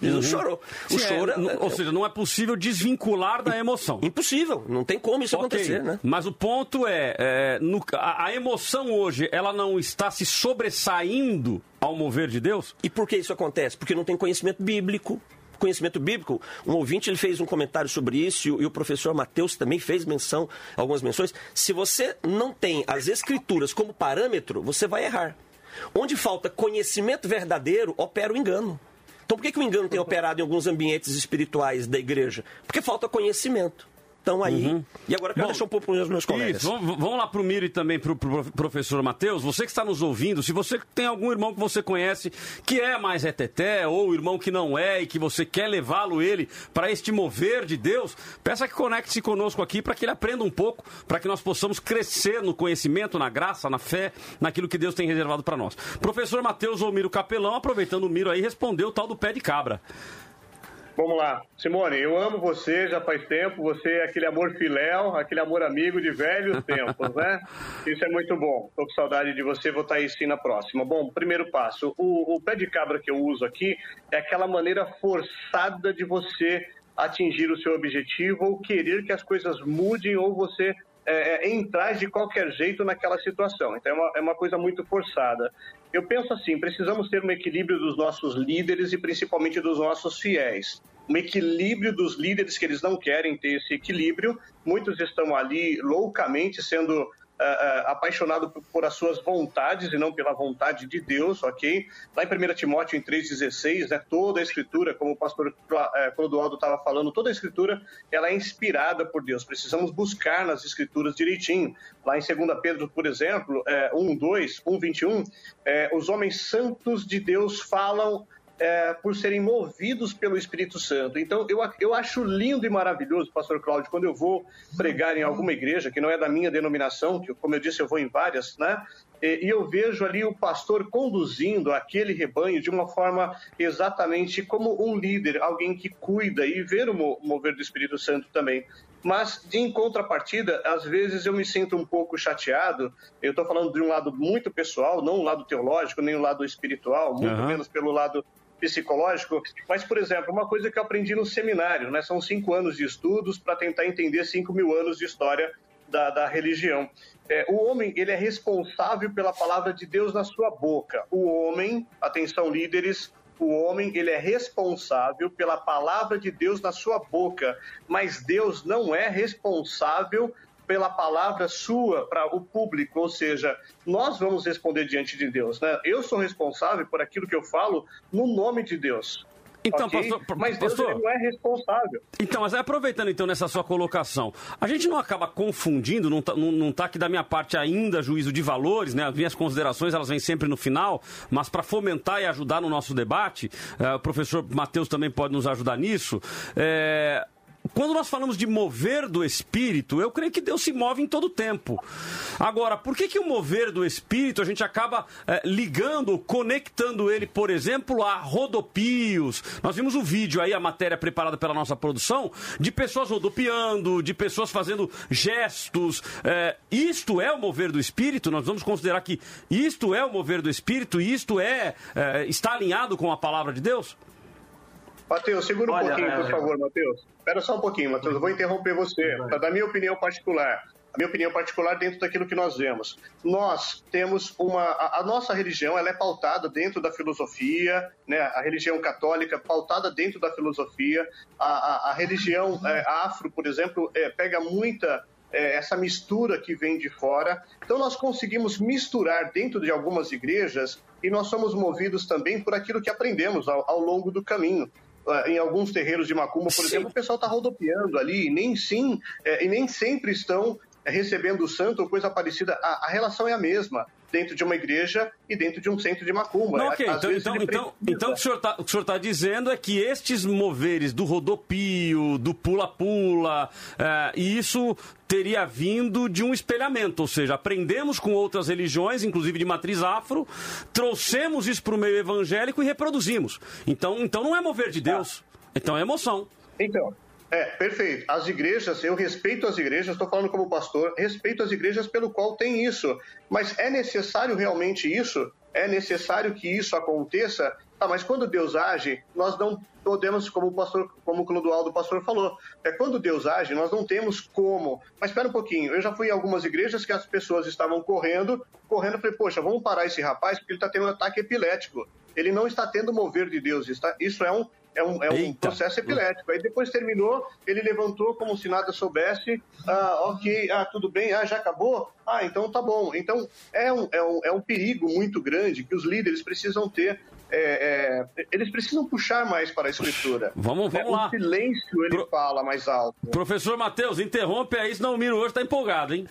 [SPEAKER 5] Jesus uhum. chorou. O
[SPEAKER 4] Sim, choro, é, ou seja, não é possível desvincular da emoção.
[SPEAKER 5] Impossível, não tem como isso okay. acontecer, né?
[SPEAKER 4] Mas o ponto é, é no, a, a, emoção hoje, ela não está se sobressaindo ao mover de Deus?
[SPEAKER 5] E por que isso acontece? Porque não tem conhecimento bíblico. Conhecimento bíblico, um ouvinte ele fez um comentário sobre isso e o, professor Mateus também fez menção, algumas menções. Se você não tem as escrituras como parâmetro, você vai errar. Onde falta conhecimento verdadeiro, opera o engano. Então por que, que o engano tem operado em alguns ambientes espirituais da igreja? Porque falta conhecimento estão aí. Uhum. E agora eu quero Bom, deixar um pouco para os meus colegas.
[SPEAKER 4] Isso, vamos, vamos lá para o Miro e também para o pro professor Matheus. Você que está nos ouvindo, se você tem algum irmão que você conhece que é mais reteté, ou irmão que não é e que você quer levá-lo ele para este mover de Deus, peça que conecte-se conosco aqui para que ele aprenda um pouco, para que nós possamos crescer no conhecimento, na graça, na fé, naquilo que Deus tem reservado para nós. Professor Matheus ou Miro Capelão, aproveitando o Miro aí, respondeu o tal do pé de cabra.
[SPEAKER 6] Vamos lá. Simone, eu amo você já faz tempo. Você é aquele amor filéu, aquele amor amigo de velhos tempos, né? Isso é muito bom. Estou com saudade de você, vou estar aí sim na próxima. Bom, primeiro passo. O, o pé de cabra que eu uso aqui é aquela maneira forçada de você atingir o seu objetivo ou querer que as coisas mudem ou você é, é, entrar de qualquer jeito naquela situação. Então é uma, é uma coisa muito forçada. Eu penso assim: precisamos ter um equilíbrio dos nossos líderes e principalmente dos nossos fiéis. Um equilíbrio dos líderes que eles não querem ter esse equilíbrio. Muitos estão ali loucamente sendo uh, apaixonado por, por, as suas vontades e não pela vontade de Deus, ok? Lá em 1 Timóteo em 3,16, né, toda a escritura, como o pastor uh, Clodoaldo estava falando, toda a escritura ela é inspirada por Deus. Precisamos buscar nas escrituras direitinho. Lá em 2 Pedro, por exemplo, uh, 1, 2, 1, 21, uh, os homens santos de Deus falam é, por serem movidos pelo Espírito Santo. Então, eu, eu acho lindo e maravilhoso, pastor Cláudio, quando eu vou pregar em alguma igreja, que não é da minha denominação, que, como eu disse, eu vou em várias, né? E, e eu vejo ali o pastor conduzindo aquele rebanho de uma forma exatamente como um líder, alguém que cuida e ver o mover do Espírito Santo também mas em contrapartida, às vezes eu me sinto um pouco chateado. Eu estou falando de um lado muito pessoal, não um lado teológico, nem um lado espiritual, muito uhum. menos pelo lado psicológico, mas, por exemplo, uma coisa que eu aprendi no seminário, né? São cinco anos de estudos para tentar entender cinco mil anos de história da, da religião. É, o homem, ele é responsável pela palavra de Deus na sua boca. O homem, atenção líderes, o homem, ele é responsável pela palavra de Deus na sua boca, mas Deus não é responsável pela palavra sua para o público, ou seja, nós vamos responder diante de Deus. Né? Eu sou responsável por aquilo que eu falo no nome de Deus.
[SPEAKER 4] Então,
[SPEAKER 6] okay?
[SPEAKER 4] pastor,
[SPEAKER 6] mas
[SPEAKER 4] pastor,
[SPEAKER 6] Deus não é responsável.
[SPEAKER 4] Então, mas aproveitando então nessa sua colocação, a gente não acaba confundindo, não está não, não tá aqui da minha parte ainda juízo de valores, né? As minhas considerações elas vêm sempre no final, mas para fomentar e ajudar no nosso debate, eh, o professor Matheus também pode nos ajudar nisso. Eh, quando nós falamos de mover do Espírito, eu creio que Deus se move em todo tempo. Agora, por que, que o mover do Espírito a gente acaba é, ligando, conectando ele, por exemplo, a rodopios? Nós vimos o vídeo aí, a matéria preparada pela nossa produção, de pessoas rodopiando, de pessoas fazendo gestos. É, isto é o mover do Espírito? Nós vamos considerar que isto é o mover do Espírito e isto é, é está alinhado com a palavra de Deus?
[SPEAKER 6] Matheus, segura um Olha, pouquinho, por favor, Matheus. Espera só um pouquinho, Matheus. Eu vou interromper você para dar minha opinião particular. A minha opinião particular dentro daquilo que nós vemos. Nós temos uma. A, a, nossa religião ela é pautada dentro da filosofia, né? a religião católica pautada dentro da filosofia. A, a, a religião é, afro, por exemplo, é, pega muita é, essa mistura que vem de fora. Então, nós conseguimos misturar dentro de algumas igrejas e nós somos movidos também por aquilo que aprendemos ao, ao longo do caminho. Ah, em alguns terreiros de macumba, por Sim. exemplo, o pessoal está rodopiando ali, e nem sim, é, e nem sempre estão recebendo o santo ou coisa parecida. A, a, relação é a mesma dentro de uma igreja e dentro de um centro de macumba.
[SPEAKER 4] Não, okay. então, então, então, então, o que o senhor está tá dizendo é que estes moveres do rodopio, do pula-pula, é, e isso teria vindo de um espelhamento, ou seja, aprendemos com outras religiões, inclusive de matriz afro, trouxemos isso para o meio evangélico e reproduzimos. Então, então não é mover de Deus, então é emoção.
[SPEAKER 6] Então, é, perfeito. As igrejas, eu respeito as igrejas, estou falando como pastor, respeito as igrejas pelo qual tem isso. Mas é necessário realmente isso? É necessário que isso aconteça? Tá, mas quando Deus age, nós não podemos, como o pastor, como o Clodoaldo pastor falou, é quando Deus age, nós não temos como. Mas espera um pouquinho, eu já fui em algumas igrejas que as pessoas estavam correndo, correndo, falei, poxa, vamos parar esse rapaz porque ele está tendo um ataque epilético. Ele não está tendo mover de Deus. Isso é um, é um, é um processo epilético. Aí depois terminou, ele levantou como se nada soubesse. Ah, ok, ah, tudo bem, ah, já acabou? Ah, então tá bom. Então é um, é um, é um perigo muito grande que os líderes precisam ter. É, é, eles precisam puxar mais para a escritura.
[SPEAKER 4] Vamos, vamos
[SPEAKER 6] é,
[SPEAKER 4] lá.
[SPEAKER 6] O silêncio ele Pro... fala mais alto.
[SPEAKER 4] Professor Matheus, interrompe aí, senão o Miro hoje está empolgado, hein?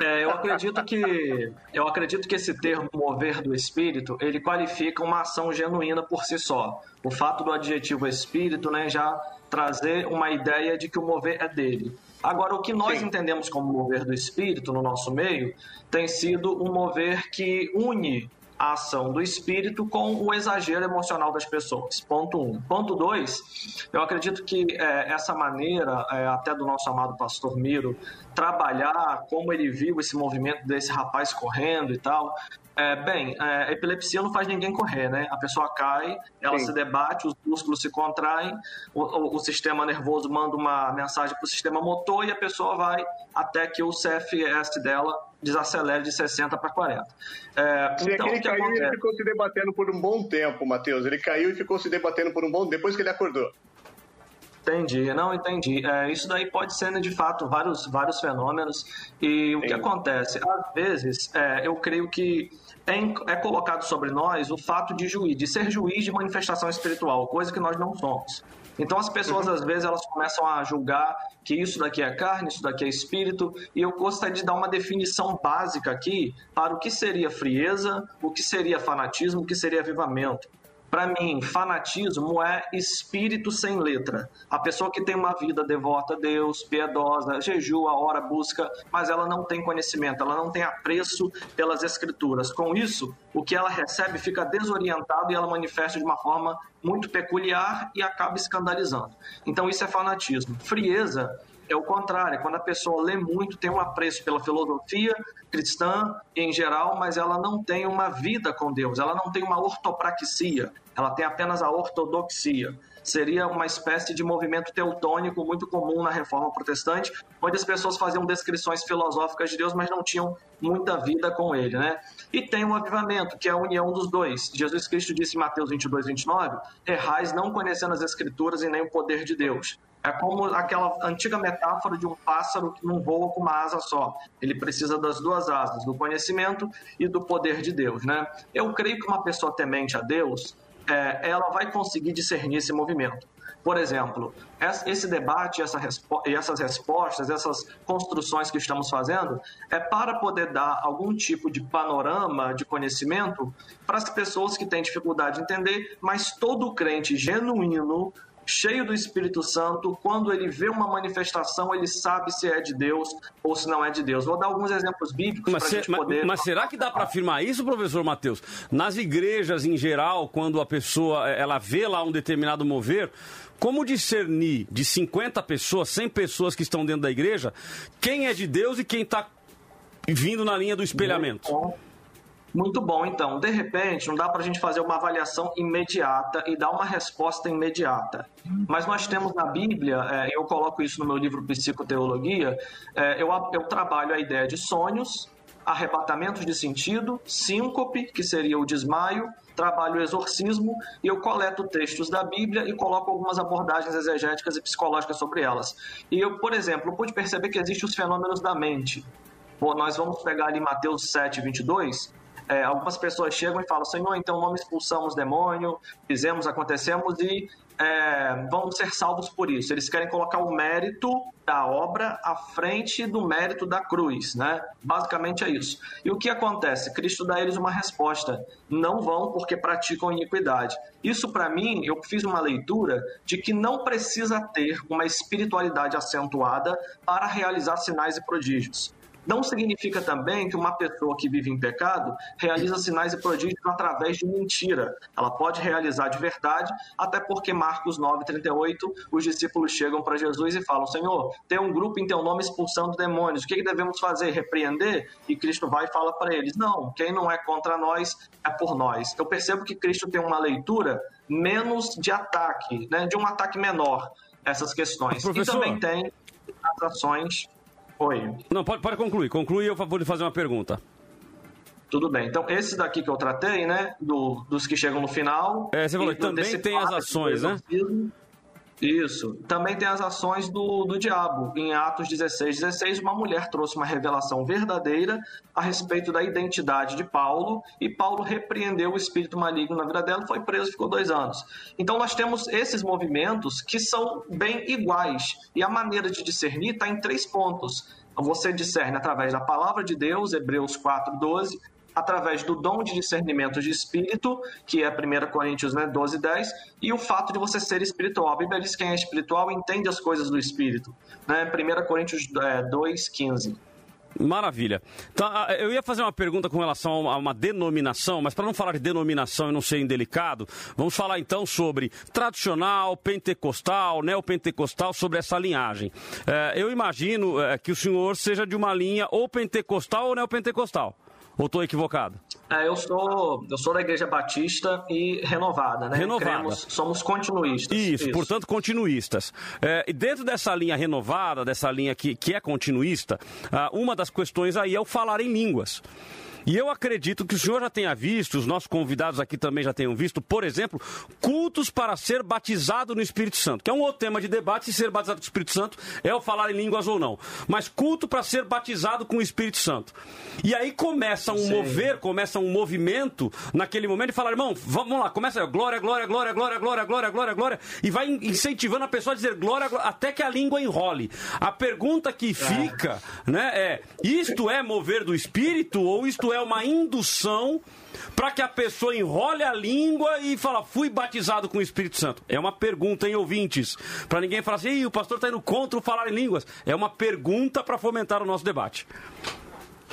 [SPEAKER 7] É, eu acredito que eu acredito que esse termo mover do espírito ele qualifica uma ação genuína por si só. O fato do adjetivo espírito, né, já trazer uma ideia de que o mover é dele. Agora, o que nós Sim. entendemos como mover do espírito no nosso meio tem sido um mover que une a ação do espírito com o exagero emocional das pessoas. Ponto um. Ponto dois, eu acredito que é, essa maneira, é, até do nosso amado pastor Miro, trabalhar como ele viu esse movimento desse rapaz correndo e tal, é, bem, é, epilepsia não faz ninguém correr, né? A pessoa cai, ela Sim. se debate, os músculos se contraem, o, o, o sistema nervoso manda uma mensagem para o sistema motor e a pessoa vai até que o CFS dela desacelere de 60 para 40.
[SPEAKER 6] É, Sim, então, é que ele caiu acontece? e ficou se debatendo por um bom tempo, Matheus. Ele caiu e ficou se debatendo por um bom tempo depois que ele acordou.
[SPEAKER 7] Entendi, não entendi. É, isso daí pode ser, né, de fato, vários, vários fenômenos. E o Sim. que acontece? Às vezes, é, eu creio que é, é, colocado sobre nós o fato de juiz, de ser juiz de manifestação espiritual, coisa que nós não somos. Então as pessoas às vezes elas começam a julgar que isso daqui é carne, isso daqui é espírito, e eu gostaria de dar uma definição básica aqui para o que seria frieza, o que seria fanatismo, o que seria avivamento. Para mim, fanatismo é espírito sem letra. A pessoa que tem uma vida devota a Deus, piedosa, jejua, ora, busca, mas ela não tem conhecimento, ela não tem apreço pelas escrituras. Com isso, o que ela recebe fica desorientado e ela manifesta de uma forma muito peculiar e acaba escandalizando. Então, isso é fanatismo. Frieza é o contrário, quando a pessoa lê muito, tem um apreço pela filosofia cristã em geral, mas ela não tem uma vida com Deus, ela não tem uma ortopraxia, ela tem apenas a ortodoxia. Seria uma espécie de movimento teutônico muito comum na reforma protestante, onde as pessoas faziam descrições filosóficas de Deus, mas não tinham muita vida com ele, né? E tem o avivamento, que é a união dos dois. Jesus Cristo disse em Mateus 22, 29, errais não conhecendo as escrituras e nem o poder de Deus. É como aquela antiga metáfora de um pássaro que não voa com uma asa só. Ele precisa das duas asas, do conhecimento e do poder de Deus, né? Eu creio que uma pessoa temente a Deus, é, ela vai conseguir discernir esse movimento. Por exemplo, esse debate essa e essas respostas, essas construções que estamos fazendo, é para poder dar algum tipo de panorama de conhecimento para as pessoas que têm dificuldade de entender, mas todo crente genuíno cheio do Espírito Santo, quando ele vê uma manifestação, ele sabe se é de Deus ou se não é de Deus. Vou dar alguns exemplos bíblicos para a gente poder.
[SPEAKER 4] Mas será que dá para afirmar isso, professor Mateus? Nas igrejas em geral, quando a pessoa ela vê lá um determinado mover, como discernir de 50 pessoas, 100 pessoas que estão dentro da igreja, quem é de Deus e quem está vindo na linha do espelhamento?
[SPEAKER 7] Muito bom, então. De repente, não dá para a gente fazer uma avaliação imediata e dar uma resposta imediata. Mas nós temos na Bíblia, é, eu coloco isso no meu livro Psicoteologia, é, eu, eu trabalho a ideia de sonhos, arrebatamentos de sentido, síncope, que seria o desmaio, trabalho o exorcismo e eu coleto textos da Bíblia e coloco algumas abordagens exegéticas e psicológicas sobre elas. E eu, por exemplo, pude perceber que existem os fenômenos da mente. Bom, nós vamos pegar ali Mateus 7, 22, é, algumas pessoas chegam e falam, Senhor, então não expulsamos demônio, fizemos, acontecemos e é, vamos ser salvos por isso. Eles querem colocar o mérito da obra à frente do mérito da cruz, né? Basicamente é isso. E o que acontece? Cristo dá a eles uma resposta: não vão porque praticam iniquidade. Isso para mim, eu fiz uma leitura de que não precisa ter uma espiritualidade acentuada para realizar sinais e prodígios. Não significa também que uma pessoa que vive em pecado realiza sinais e prodígios através de mentira. Ela pode realizar de verdade, até porque Marcos 9,38, os discípulos chegam para Jesus e falam: Senhor, tem um grupo em teu nome expulsando demônios, o que devemos fazer? Repreender? E Cristo vai e fala para eles: Não, quem não é contra nós é por nós. Eu percebo que Cristo tem uma leitura menos de ataque, né, de um ataque menor essas questões. Professor... E também tem as ações Oi.
[SPEAKER 4] Não, pode, pode concluir. Conclui e eu vou lhe fazer uma pergunta.
[SPEAKER 7] Tudo bem. Então, esse daqui que eu tratei, né? Do, dos que chegam no final.
[SPEAKER 4] É, você falou, também tem as ações, né?
[SPEAKER 7] Isso. Também tem as ações do, do diabo. Em Atos 16, 16, uma mulher trouxe uma revelação verdadeira a respeito da identidade de Paulo e Paulo repreendeu o espírito maligno na vida dela, foi preso, ficou dois anos. Então nós temos esses movimentos que são bem iguais e a maneira de discernir está em três pontos. Você discerne através da palavra de Deus, Hebreus 4, 12, através do dom de discernimento de espírito, que é 1 Coríntios né, 12, 10, e o fato de você ser espiritual. A Bíblia diz que quem é espiritual entende as coisas do espírito. Né? 1 Coríntios é, 2, 15.
[SPEAKER 4] Maravilha. Então, eu ia fazer uma pergunta com relação a uma denominação, mas para não falar de denominação e não ser indelicado, vamos falar então sobre tradicional, pentecostal, neopentecostal, sobre essa linhagem. É, eu imagino é, que o senhor seja de uma linha ou pentecostal ou neopentecostal. Ou estou equivocado?
[SPEAKER 7] É, eu sou eu sou da Igreja Batista e renovada, né?
[SPEAKER 4] Renovada. Cremos,
[SPEAKER 7] somos continuistas.
[SPEAKER 4] Isso, Isso. portanto, continuistas. É, e dentro dessa linha renovada, dessa linha que, que é continuista, ah, uma das questões aí é o falar em línguas. E eu acredito que o senhor já tenha visto, os nossos convidados aqui também já tenham visto, por exemplo, cultos para ser batizado no Espírito Santo, que é um outro tema de debate se ser batizado com o Espírito Santo é o falar em línguas ou não. Mas culto para ser batizado com o Espírito Santo. E aí começa um Sim. mover, começa um movimento naquele momento e falar, irmão, vamos lá, começa glória, glória, glória, glória, glória, glória, glória, glória, e vai incentivando a pessoa a dizer glória, glória até que a língua enrole. A pergunta que é. fica, é. né, é: isto é mover do Espírito ou isto é uma indução para que a pessoa enrole a língua e fala, fui batizado com o Espírito Santo? É uma pergunta, em ouvintes? Para ninguém falar assim, o pastor está indo contra o falar em línguas. É uma pergunta para fomentar o nosso debate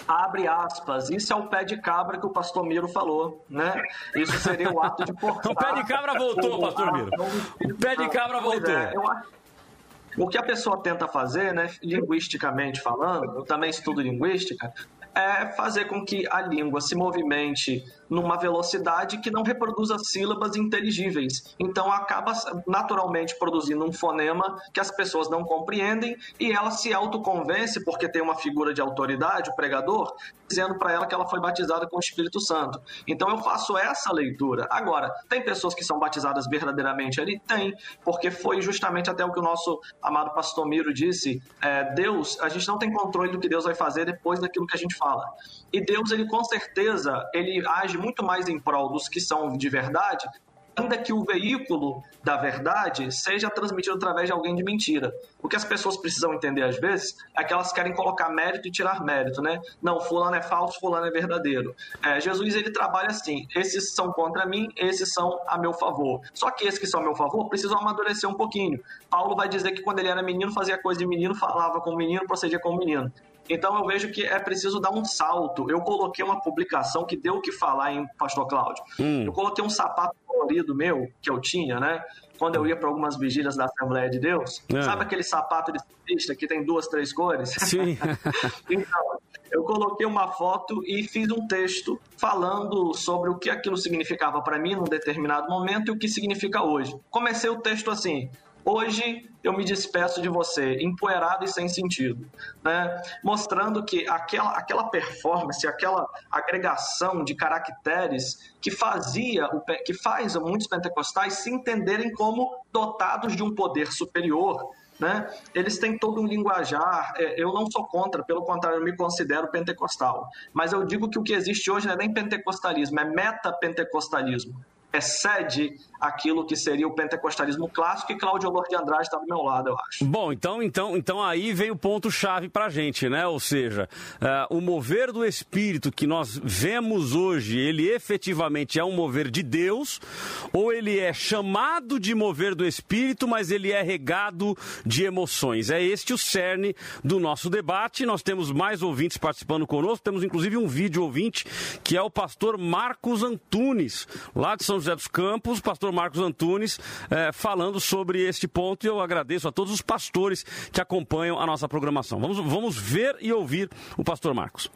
[SPEAKER 7] abre aspas, isso é o pé de cabra que o pastor Miro falou, né? Isso seria o ato de portar.
[SPEAKER 4] o pé de cabra voltou, pastor Miro. O pé de cabra voltou. É, eu,
[SPEAKER 7] o que a pessoa tenta fazer, né, linguisticamente falando, eu também estudo linguística, é fazer com que a língua se movimente numa velocidade que não reproduza sílabas inteligíveis. Então acaba naturalmente produzindo um fonema que as pessoas não compreendem e ela se autoconvence porque tem uma figura de autoridade, o pregador, dizendo para ela que ela foi batizada com o Espírito Santo. Então eu faço essa leitura. Agora, tem pessoas que são batizadas verdadeiramente ali? Tem, porque foi justamente até o que o nosso amado pastor Miro disse, é, Deus, a gente não tem controle do que Deus vai fazer depois daquilo que a gente fala. E Deus, ele com certeza, ele age muito mais em prol dos que são de verdade ainda que o veículo da verdade seja transmitido através de alguém de mentira. O que as pessoas precisam entender às vezes é que elas querem colocar mérito e tirar mérito, né? Não, fulano é falso, fulano é verdadeiro. É, Jesus ele trabalha assim: esses são contra mim, esses são a meu favor. Só que esses que são a meu favor precisam amadurecer um pouquinho. Paulo vai dizer que quando ele era menino fazia coisa de menino, falava com menino, procedia com o menino. Então eu vejo que é preciso dar um salto. Eu coloquei uma publicação que deu o que falar em Pastor Cláudio.
[SPEAKER 4] Hum.
[SPEAKER 7] Eu coloquei um sapato colorido meu, que eu tinha, né? Quando eu ia para algumas vigílias da Assembleia de Deus.
[SPEAKER 4] É.
[SPEAKER 7] Sabe aquele sapato de ciclista que tem duas, três cores?
[SPEAKER 4] Sim.
[SPEAKER 7] então, eu coloquei uma foto e fiz um texto falando sobre o que aquilo significava para mim num determinado momento e o que significa hoje. Comecei o texto assim: Hoje eu me despeço de você, empoeirado e sem sentido, né? mostrando que aquela, aquela performance, aquela agregação de caracteres que fazia, que faz muitos pentecostais se entenderem como dotados de um poder superior, né? Eles têm todo um linguajar. é, Eu não sou contra, pelo contrário, eu me considero pentecostal. Mas eu digo que o que existe hoje não é nem pentecostalismo, é metapentecostalismo. Excede aquilo que seria o pentecostalismo clássico e Cláudio Lourdes de Andrade está do meu lado, eu acho.
[SPEAKER 4] Bom, então, então, então aí vem o ponto-chave pra gente, né? Ou seja, eh, o mover do Espírito que nós vemos hoje, ele efetivamente é um mover de Deus, ou ele é chamado de mover do Espírito, mas ele é regado de emoções. É este o cerne do nosso debate. Nós temos mais ouvintes participando conosco, temos inclusive um vídeo ouvinte, que é o pastor Marcos Antunes, lá de São José dos Campos, pastor Marcos Antunes, eh, falando sobre este ponto. E eu agradeço a todos os pastores que acompanham a nossa programação. Vamos, vamos ver e ouvir o pastor Marcos.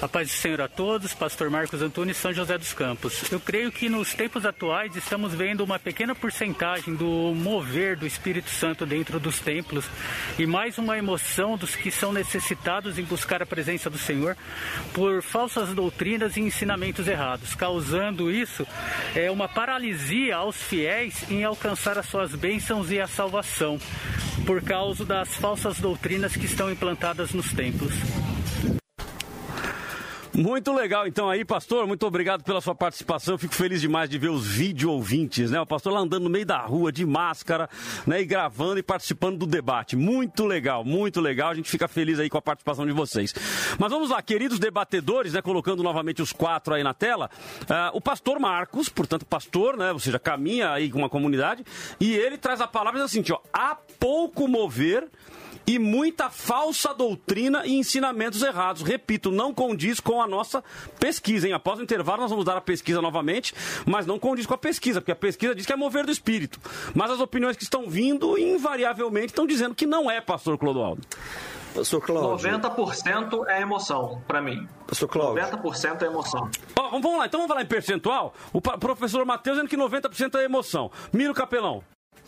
[SPEAKER 12] A paz do Senhor a todos, Pastor Marcos Antunes, São José dos Campos. Eu creio que nos tempos atuais estamos vendo uma pequena porcentagem do mover do Espírito Santo dentro dos templos e mais uma emoção dos que são necessitados em buscar a presença do Senhor por falsas doutrinas e ensinamentos errados, causando isso é uma paralisia aos fiéis em alcançar as suas bênçãos e a salvação por causa das falsas doutrinas que estão implantadas nos templos.
[SPEAKER 4] Muito legal, então aí, pastor, muito obrigado pela sua participação. Fico feliz demais de ver os vídeo ouvintes, né? O pastor lá andando no meio da rua de máscara, né? E gravando e participando do debate. Muito legal, muito legal. A gente fica feliz aí com a participação de vocês. Mas vamos lá, queridos debatedores, né? Colocando novamente os quatro aí na tela. Ah, o pastor Marcos, portanto, pastor, né? Ou seja, caminha aí com uma comunidade. E ele traz a palavra assim, ó. Há pouco mover e muita falsa doutrina e ensinamentos errados. Repito, não condiz com a nossa pesquisa. Hein? Após o intervalo, nós vamos dar a pesquisa novamente, mas não condiz com a pesquisa, porque a pesquisa diz que é mover do espírito. Mas as opiniões que estão vindo, invariavelmente, estão dizendo que não é, pastor Clodoaldo.
[SPEAKER 5] Pastor Cláudio.
[SPEAKER 7] 90% é emoção, para mim.
[SPEAKER 5] Pastor Cláudio.
[SPEAKER 7] 90% é emoção.
[SPEAKER 4] Ó, vamos lá, então vamos falar em percentual? O professor Matheus dizendo que 90% é emoção. Miro Capelão.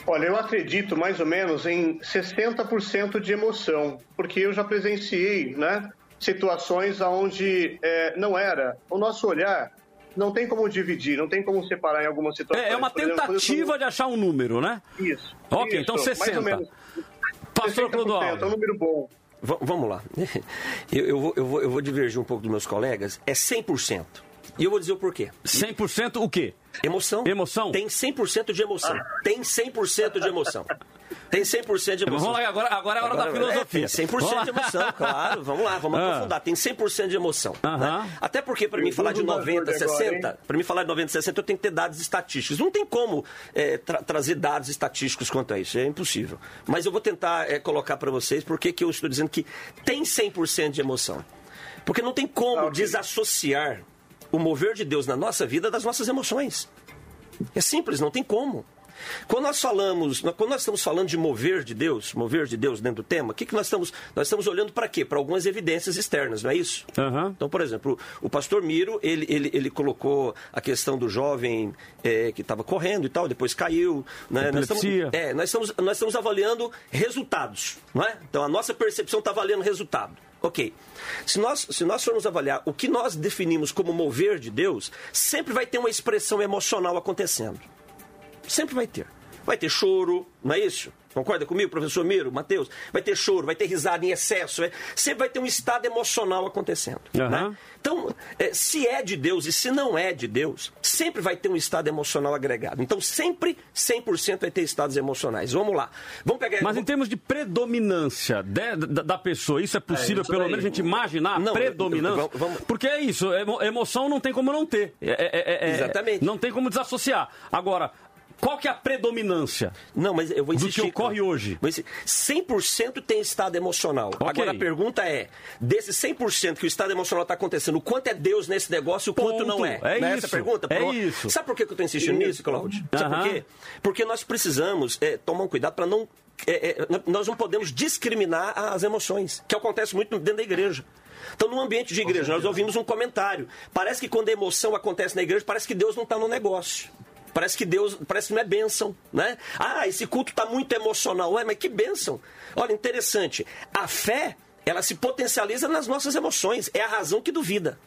[SPEAKER 6] Olha, eu acredito mais ou menos em 60% de emoção, porque eu já presenciei né, situações onde é, não era. O nosso olhar não tem como dividir, não tem como separar em algumas situações.
[SPEAKER 4] É, é uma
[SPEAKER 6] exemplo,
[SPEAKER 4] tentativa de achar um número, né?
[SPEAKER 6] Isso.
[SPEAKER 4] Ok,
[SPEAKER 6] isso,
[SPEAKER 4] então
[SPEAKER 6] Mais
[SPEAKER 4] 60.
[SPEAKER 6] ou menos.
[SPEAKER 4] Pastor
[SPEAKER 6] 60%
[SPEAKER 4] Clodoaldo.
[SPEAKER 6] é um número bom.
[SPEAKER 5] Va- vamos lá. Eu, eu vou, eu, vou, eu vou divergir um pouco dos meus colegas. É 100%. E eu vou dizer o porquê.
[SPEAKER 4] 100% o quê?
[SPEAKER 5] Emoção.
[SPEAKER 4] Emoção?
[SPEAKER 5] Tem 100% de emoção. Tem 100% de emoção. Tem 100% de emoção.
[SPEAKER 4] Vamos lá, agora, agora é a hora da filosofia.
[SPEAKER 5] É, tem 100%
[SPEAKER 4] Vamos
[SPEAKER 5] de emoção, claro. Vamos lá, vamos
[SPEAKER 4] Ah.
[SPEAKER 5] aprofundar. Tem 100% de emoção.
[SPEAKER 4] Aham.
[SPEAKER 5] né? Até porque, para mim falar de
[SPEAKER 6] uso
[SPEAKER 5] 90,
[SPEAKER 6] buzzword agora,
[SPEAKER 5] 60,
[SPEAKER 6] hein?
[SPEAKER 5] para mim falar de 90, 60, eu tenho que ter dados estatísticos. Não tem como é, tra- trazer dados estatísticos quanto a isso. É impossível. Mas eu vou tentar é, colocar para vocês por que que eu estou dizendo que tem 100% de emoção. Porque não tem como
[SPEAKER 6] Ah, ok.
[SPEAKER 5] desassociar o mover de Deus na nossa vida das nossas emoções. É simples, não tem como. Quando nós falamos, quando nós estamos falando de mover de Deus, mover de Deus dentro do tema, o que, que nós estamos? Nós estamos olhando para quê? Para algumas evidências externas, não é isso?
[SPEAKER 4] Aham.
[SPEAKER 5] Então, por exemplo, o pastor Miro, ele, ele, ele colocou a questão do jovem eh, que estava correndo e tal, depois caiu. Né? Nós estamos, é, nós estamos, nós estamos avaliando resultados, não é? Então, a nossa percepção está avaliando resultado. Ok. Se nós, se nós formos avaliar o que nós definimos como mover de Deus, sempre vai ter uma expressão emocional acontecendo. Sempre vai ter. Vai ter choro, não é isso? Concorda comigo, professor Miro, Matheus? Vai ter choro, vai ter risada em excesso, é? sempre vai ter um estado emocional acontecendo.
[SPEAKER 4] Uhum.
[SPEAKER 5] Né? Então, é, se é de Deus e se não é de Deus, sempre vai ter um estado emocional agregado. Então, sempre 100% vai ter estados emocionais. Vamos lá. Vamos pegar.
[SPEAKER 4] Mas em termos de predominância de, da, da, pessoa, isso é possível, é isso pelo menos, a gente imaginar não, predominância? Vamos, vamos... Porque é isso, emoção não tem como não ter. É, é, é,
[SPEAKER 5] Exatamente.
[SPEAKER 4] Não tem como desassociar. Agora, qual que é a predominância?
[SPEAKER 5] Não, mas eu vou insistir.
[SPEAKER 4] Do que ocorre hoje?
[SPEAKER 5] 100% tem estado emocional. Okay. Agora a pergunta é, desses 100% que o estado emocional está acontecendo, o quanto é Deus nesse negócio e o quanto não é?
[SPEAKER 4] É
[SPEAKER 5] não
[SPEAKER 4] isso.
[SPEAKER 5] É essa pergunta?
[SPEAKER 4] É isso.
[SPEAKER 5] Sabe por que eu estou insistindo nisso, Cláudio? Sabe por quê? Porque nós precisamos é, tomar um cuidado para não... É, é, nós não podemos discriminar as emoções, que acontece muito dentro da igreja. Então, no ambiente de igreja, nós ouvimos um comentário. Parece que quando a emoção acontece na igreja, parece que Deus não está no negócio. Parece que Deus, parece que não é bênção, né? Ah, esse culto está muito emocional. Ué, mas que bênção. Olha, interessante. A fé, ela se potencializa nas nossas emoções. É a razão que duvida.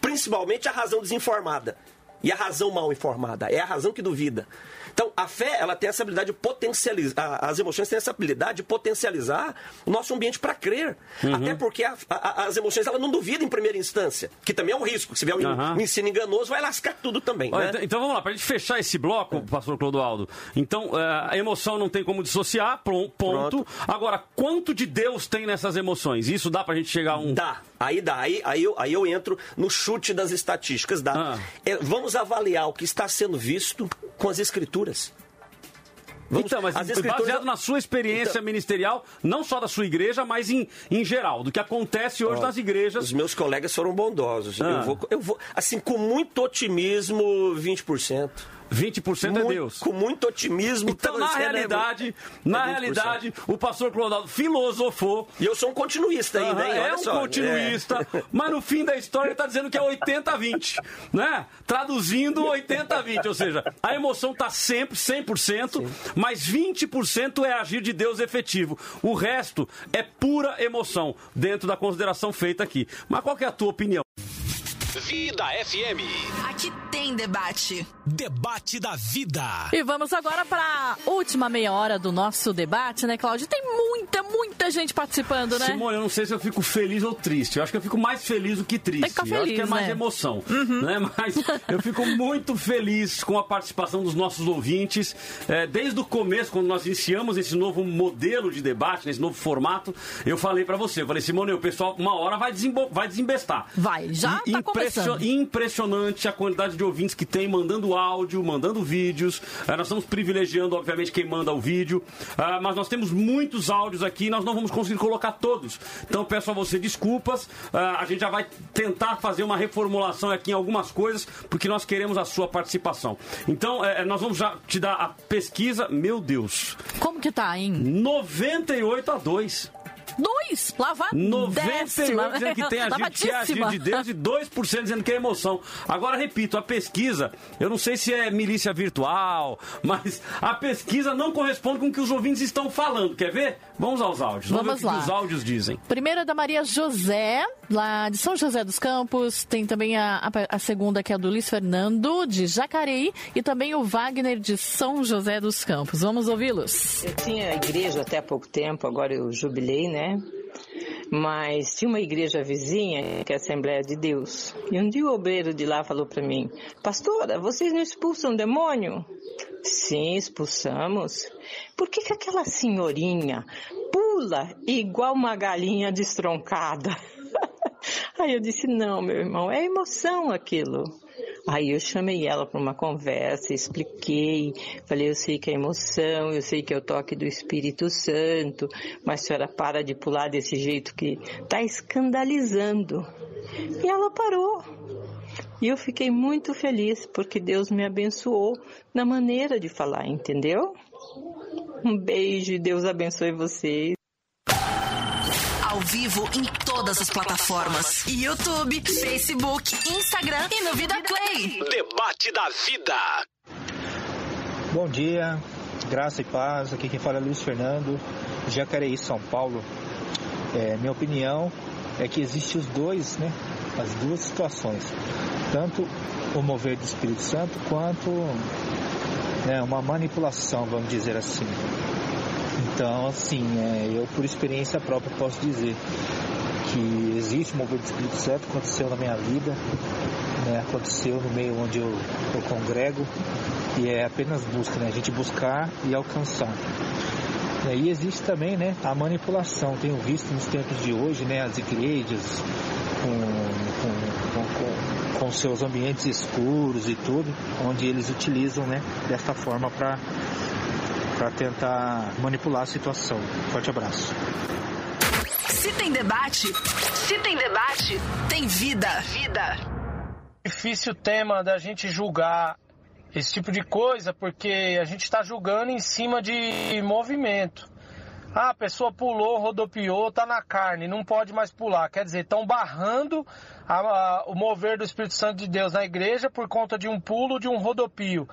[SPEAKER 5] Principalmente a razão desinformada. E a razão mal informada. É a razão que duvida. Então, a fé, ela tem essa habilidade de potencializar, as emoções têm essa habilidade de potencializar o nosso ambiente para crer. Uhum. Até porque a, a, as emoções, ela não duvidam em primeira instância, que também é um risco. Se vier um, uhum. um ensino enganoso, vai lascar tudo também.
[SPEAKER 4] Olha,
[SPEAKER 5] né?
[SPEAKER 4] então, então, vamos lá, para a gente fechar esse bloco, é. pastor Clodoaldo. Então, é, a emoção não tem como dissociar, ponto. Pronto. Agora, quanto de Deus tem nessas emoções? Isso dá para a gente chegar a um...
[SPEAKER 5] Dá. Aí dá. Aí, aí, eu, aí eu entro no chute das estatísticas. Dá. Ah. É, vamos avaliar o que está sendo visto com as escrituras.
[SPEAKER 4] Vamos, então, mas escrituras... baseado na sua experiência então... ministerial, não só da sua igreja, mas em, em geral, do que acontece hoje oh, nas igrejas.
[SPEAKER 5] Os meus colegas foram bondosos. Ah. Eu, vou, eu vou, assim, com muito otimismo, 20%.
[SPEAKER 4] 20%
[SPEAKER 5] muito,
[SPEAKER 4] é Deus.
[SPEAKER 5] Com muito otimismo.
[SPEAKER 4] Então, na realidade, é na realidade, o pastor Clodaldo filosofou.
[SPEAKER 5] E eu sou um continuista ainda, hein?
[SPEAKER 4] é um só. continuista, é. mas no fim da história ele está dizendo que é 80-20, né? Traduzindo 80-20, ou seja, a emoção está sempre 100%, Sim. mas 20% é agir de Deus efetivo. O resto é pura emoção, dentro da consideração feita aqui. Mas qual é a tua opinião?
[SPEAKER 1] Vida FM.
[SPEAKER 2] Aqui tem debate.
[SPEAKER 1] Debate da vida.
[SPEAKER 3] E vamos agora para a última meia hora do nosso debate, né, Cláudio? Tem muita, muita gente participando, né?
[SPEAKER 4] Simone, eu não sei se eu fico feliz ou triste. Eu acho que eu fico mais feliz do que triste. Tem que
[SPEAKER 3] ficar feliz, eu
[SPEAKER 4] acho que é mais
[SPEAKER 3] né?
[SPEAKER 4] emoção, uhum. né? Mas eu fico muito feliz com a participação dos nossos ouvintes. É, desde o começo, quando nós iniciamos esse novo modelo de debate, nesse novo formato, eu falei para você, eu falei, Simone, o pessoal uma hora vai, vai desembestar.
[SPEAKER 3] Vai, já e, tá começando.
[SPEAKER 4] Impressionante a quantidade de ouvintes que tem mandando áudio, mandando vídeos. É, nós estamos privilegiando, obviamente, quem manda o vídeo. É, mas nós temos muitos áudios aqui e nós não vamos conseguir colocar todos. Então peço a você desculpas. É, a gente já vai tentar fazer uma reformulação aqui em algumas coisas, porque nós queremos a sua participação. Então, nós vamos já te dar a pesquisa. Meu Deus.
[SPEAKER 3] Como que tá, hein?
[SPEAKER 4] 98 a 2.
[SPEAKER 3] Dois! Lavadíssima.
[SPEAKER 4] 98 dizendo que tem agir, que é agir de Deus e 2% dizendo que é emoção. Agora, repito, a pesquisa, eu não sei se é milícia virtual, mas a pesquisa não corresponde com o que os ouvintes estão falando. Quer ver? Vamos aos áudios. Vamos, Vamos ver lá. o que os áudios dizem.
[SPEAKER 3] Primeira é da Maria José, lá de São José dos Campos. Tem também a, a, a segunda, que é a do Luiz Fernando, de Jacareí. E também o Wagner, de São José dos Campos. Vamos ouvi-los.
[SPEAKER 13] Eu tinha igreja até há pouco tempo, agora eu jubilei, né? Né? Mas tinha uma igreja vizinha, que é a Assembleia de Deus. E um dia o obreiro de lá falou para mim: Pastora, vocês não expulsam demônio? Sim, expulsamos. Por que, que aquela senhorinha pula igual uma galinha destroncada? Aí eu disse: Não, meu irmão, é emoção aquilo. Aí eu chamei ela para uma conversa, expliquei, falei, eu sei que é emoção, eu sei que é o toque do Espírito Santo, mas a senhora para de pular desse jeito que está escandalizando. E ela parou. E eu fiquei muito feliz porque Deus me abençoou na maneira de falar, entendeu? Um beijo e Deus abençoe vocês
[SPEAKER 2] ao vivo em todas as plataformas: YouTube, Facebook, Instagram e no Vida Play.
[SPEAKER 1] Debate da vida.
[SPEAKER 14] Bom dia, graça e paz. Aqui quem fala é Luiz Fernando, Jacareí, São Paulo. É, minha opinião é que existe os dois, né? As duas situações, tanto o mover do Espírito Santo quanto né, uma manipulação, vamos dizer assim. Então, assim, é, eu por experiência própria posso dizer que existe um mover do Espírito Santo, aconteceu na minha vida, né, aconteceu no meio onde eu, eu congrego, e é apenas busca, né, a gente buscar e alcançar. E existe também né, a manipulação. Tenho visto nos tempos de hoje né, as igrejas com, com, com, com seus ambientes escuros e tudo, onde eles utilizam né, dessa forma para tentar manipular a situação. Forte abraço.
[SPEAKER 2] Se tem debate, se tem debate, tem vida. Vida.
[SPEAKER 15] Difícil tema da gente julgar esse tipo de coisa, porque a gente está julgando em cima de movimento. Ah, a pessoa pulou, rodopiou, tá na carne, não pode mais pular. Quer dizer, estão barrando a, a, o mover do Espírito Santo de Deus na igreja por conta de um pulo, de um rodopio.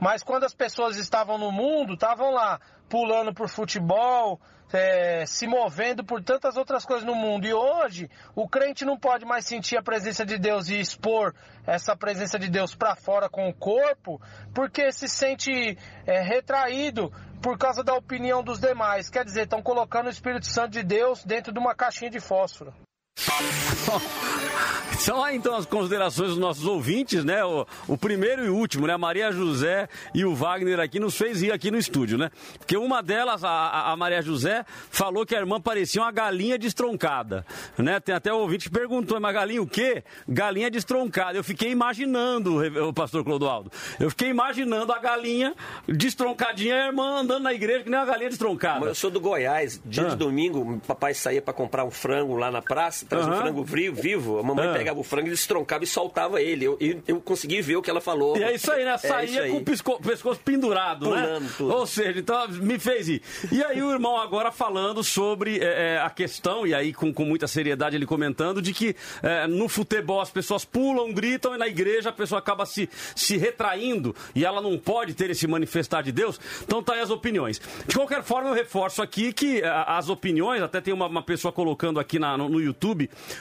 [SPEAKER 15] Mas quando as pessoas estavam no mundo, estavam lá pulando por futebol, é, se movendo por tantas outras coisas no mundo. E hoje, o crente não pode mais sentir a presença de Deus e expor essa presença de Deus para fora com o corpo, porque se sente é, retraído por causa da opinião dos demais. Quer dizer, estão colocando o Espírito Santo de Deus dentro de uma caixinha de fósforo.
[SPEAKER 4] São aí então as considerações dos nossos ouvintes, né? O, o, primeiro e último, né? Maria José e o Wagner aqui nos fez ir aqui no estúdio, né? Porque uma delas, a, a Maria José, falou que a irmã parecia uma galinha destroncada, né? Tem até o ouvinte que perguntou, mas galinha o quê? Galinha destroncada. Eu fiquei imaginando, o pastor Clodoaldo, eu fiquei imaginando a galinha destroncadinha e a irmã andando na igreja que nem uma galinha destroncada.
[SPEAKER 5] Mas eu sou do Goiás, dia ah. de domingo, papai saía para comprar um frango lá na praça, traz uhum. um frango vivo, a mamãe uhum. pegava o frango e destroncava e soltava ele. Eu, eu, eu, consegui ver o que ela falou.
[SPEAKER 4] E é isso aí, né? É Saía aí. com o pescoço, pescoço pendurado, né? Pulando né? Tudo. Ou seja, então me fez ir. E aí o irmão agora falando sobre é, a questão, e aí com, com muita seriedade ele comentando, de que é, no futebol as pessoas pulam, gritam e na igreja a pessoa acaba se, se retraindo e ela não pode ter esse manifestar de Deus. Então tá aí as opiniões. De qualquer forma, eu reforço aqui que as opiniões, até tem uma, uma pessoa colocando aqui na, no, no YouTube,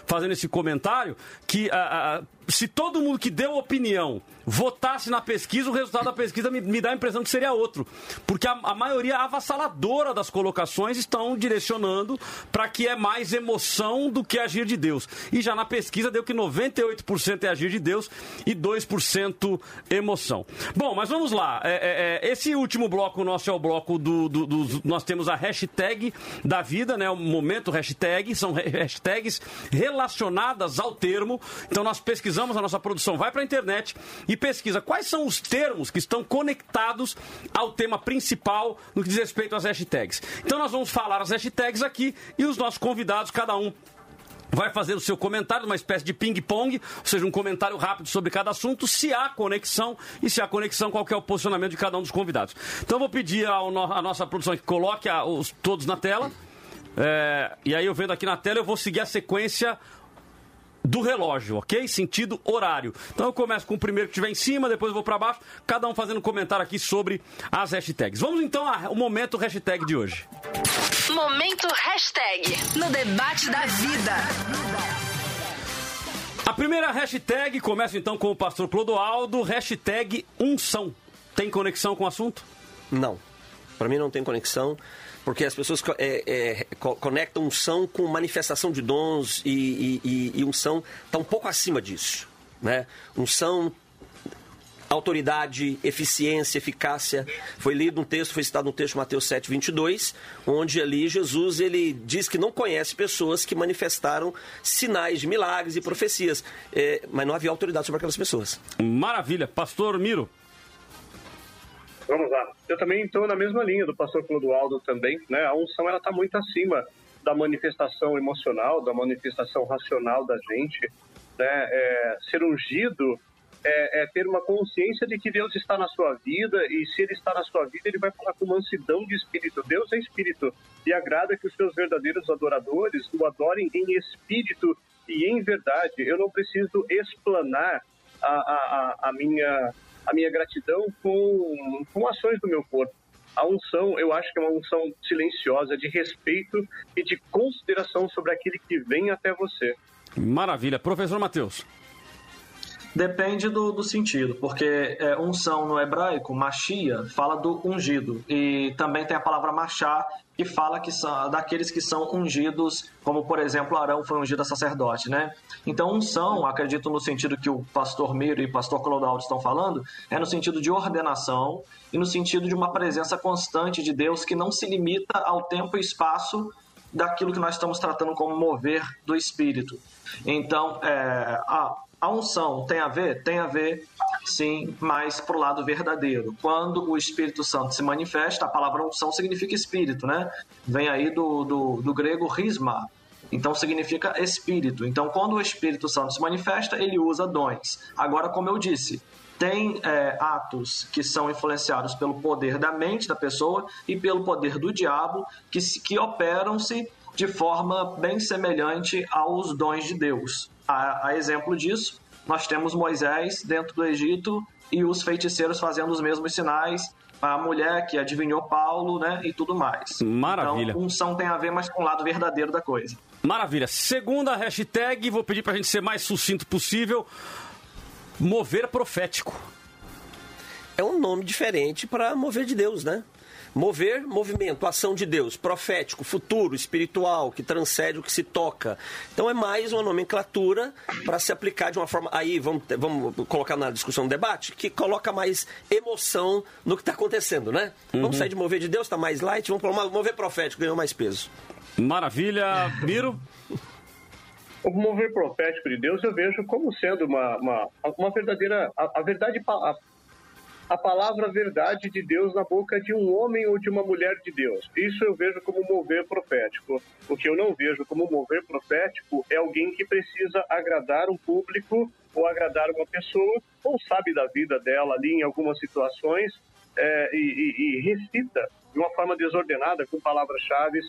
[SPEAKER 4] fazendo esse comentário, que a, a, se todo mundo que deu opinião votasse na pesquisa, o resultado da pesquisa me, me dá a impressão que seria outro. Porque a, a maioria avassaladora das colocações estão direcionando para que é mais emoção do que agir de Deus. E já na pesquisa deu que 98% é agir de Deus e 2% emoção. Bom, mas vamos lá. É, é, é, esse último bloco nosso é o bloco do, do, do, Nós temos a hashtag da vida, né? O momento hashtag, são hashtags relacionadas ao termo. Então nós pesquisamos, a nossa produção vai para a internet e pesquisa quais são os termos que estão conectados ao tema principal no que diz respeito às hashtags. Então nós vamos falar as hashtags aqui e os nossos convidados, cada um vai fazer o seu comentário, uma espécie de ping-pong, ou seja, um comentário rápido sobre cada assunto, se há conexão e se há conexão, qual é o posicionamento de cada um dos convidados. Então, vou pedir à nossa produção que coloque a, os, todos na tela. É, e aí, eu vendo aqui na tela, eu vou seguir a sequência do relógio, ok? Sentido horário. Então eu começo com o primeiro que estiver em cima, depois eu vou para baixo, cada um fazendo um comentário aqui sobre as hashtags. Vamos então ao momento hashtag de hoje.
[SPEAKER 2] Momento hashtag no debate da vida.
[SPEAKER 4] A primeira hashtag começa então com o pastor Clodoaldo, hashtag unção. Tem conexão com o assunto?
[SPEAKER 5] Não. Para mim não tem conexão porque as pessoas é, é, conectam unção com manifestação de dons e, e, e está um pouco acima disso. Né? Unção autoridade, eficiência, eficácia. Foi lido um texto, foi citado um texto Mateus 7, 22, onde ali Jesus ele diz que não conhece pessoas que manifestaram sinais de milagres e profecias, é, mas não havia autoridade sobre aquelas pessoas.
[SPEAKER 4] Maravilha. Pastor Miro.
[SPEAKER 6] Vamos lá. Eu também estou na mesma linha do pastor Clodoaldo também, né? A unção ela está muito acima da manifestação emocional, da manifestação racional da gente, né? É, ser ungido é, é, ter uma consciência de que Deus está na sua vida e se Ele está na sua vida, Ele vai falar com mansidão de espírito. Deus é espírito e agrada que os seus verdadeiros adoradores o adorem em espírito e em verdade. Eu não preciso explanar a, a, a minha a minha gratidão com, com ações do meu corpo. A unção, eu acho que é uma unção silenciosa de respeito e de consideração sobre aquele que vem até você.
[SPEAKER 4] Maravilha. Professor Matheus.
[SPEAKER 7] Depende do, do sentido, porque é, unção no hebraico, machia, fala do ungido. E também tem a palavra machá, que fala que são daqueles que são ungidos, como por exemplo Arão foi ungido a sacerdote, né? Então unção, acredito no sentido que o pastor Miro e o pastor Clodoaldo estão falando, é no sentido de ordenação e no sentido de uma presença constante de Deus que não se limita ao tempo e espaço daquilo que nós estamos tratando como mover do Espírito. Então, é, a, a unção tem a ver? Tem a ver, sim, mas para o lado verdadeiro. Quando o Espírito Santo se manifesta, a palavra unção significa espírito, né? Vem aí do, do, do grego risma, então significa espírito. Então, quando o Espírito Santo se manifesta, ele usa dons. Agora, como eu disse, tem é, atos que são influenciados pelo poder da mente da pessoa e pelo poder do diabo, que, que operam-se de forma bem semelhante aos dons de Deus. A, a exemplo disso, nós temos Moisés dentro do Egito e os feiticeiros fazendo os mesmos sinais, a mulher que adivinhou Paulo, né, e tudo mais.
[SPEAKER 4] Maravilha.
[SPEAKER 7] Então, unção tem a ver mais com o lado verdadeiro da coisa.
[SPEAKER 4] Maravilha. Segunda hashtag, vou pedir pra gente ser mais sucinto possível. Mover profético.
[SPEAKER 5] É um nome diferente para mover de Deus, né? Mover, movimento, ação de Deus, profético, futuro, espiritual, que transcende o que se toca. Então é mais uma nomenclatura para se aplicar de uma forma. Aí vamos, vamos colocar na discussão do debate, que coloca mais emoção no que está acontecendo, né? Uhum. Vamos sair de mover de Deus, está mais light, vamos para mover profético, ganhou mais peso.
[SPEAKER 4] Maravilha, Miro.
[SPEAKER 6] O mover profético de Deus eu vejo como sendo uma, uma, uma verdadeira. A, a verdade. A, a palavra verdade de Deus na boca de um homem ou de uma mulher de Deus. Isso eu vejo como mover profético. O que eu não vejo como mover profético é alguém que precisa agradar um público ou agradar uma pessoa, ou sabe da vida dela ali em algumas situações é, e, e, e recita de uma forma desordenada, com palavras-chave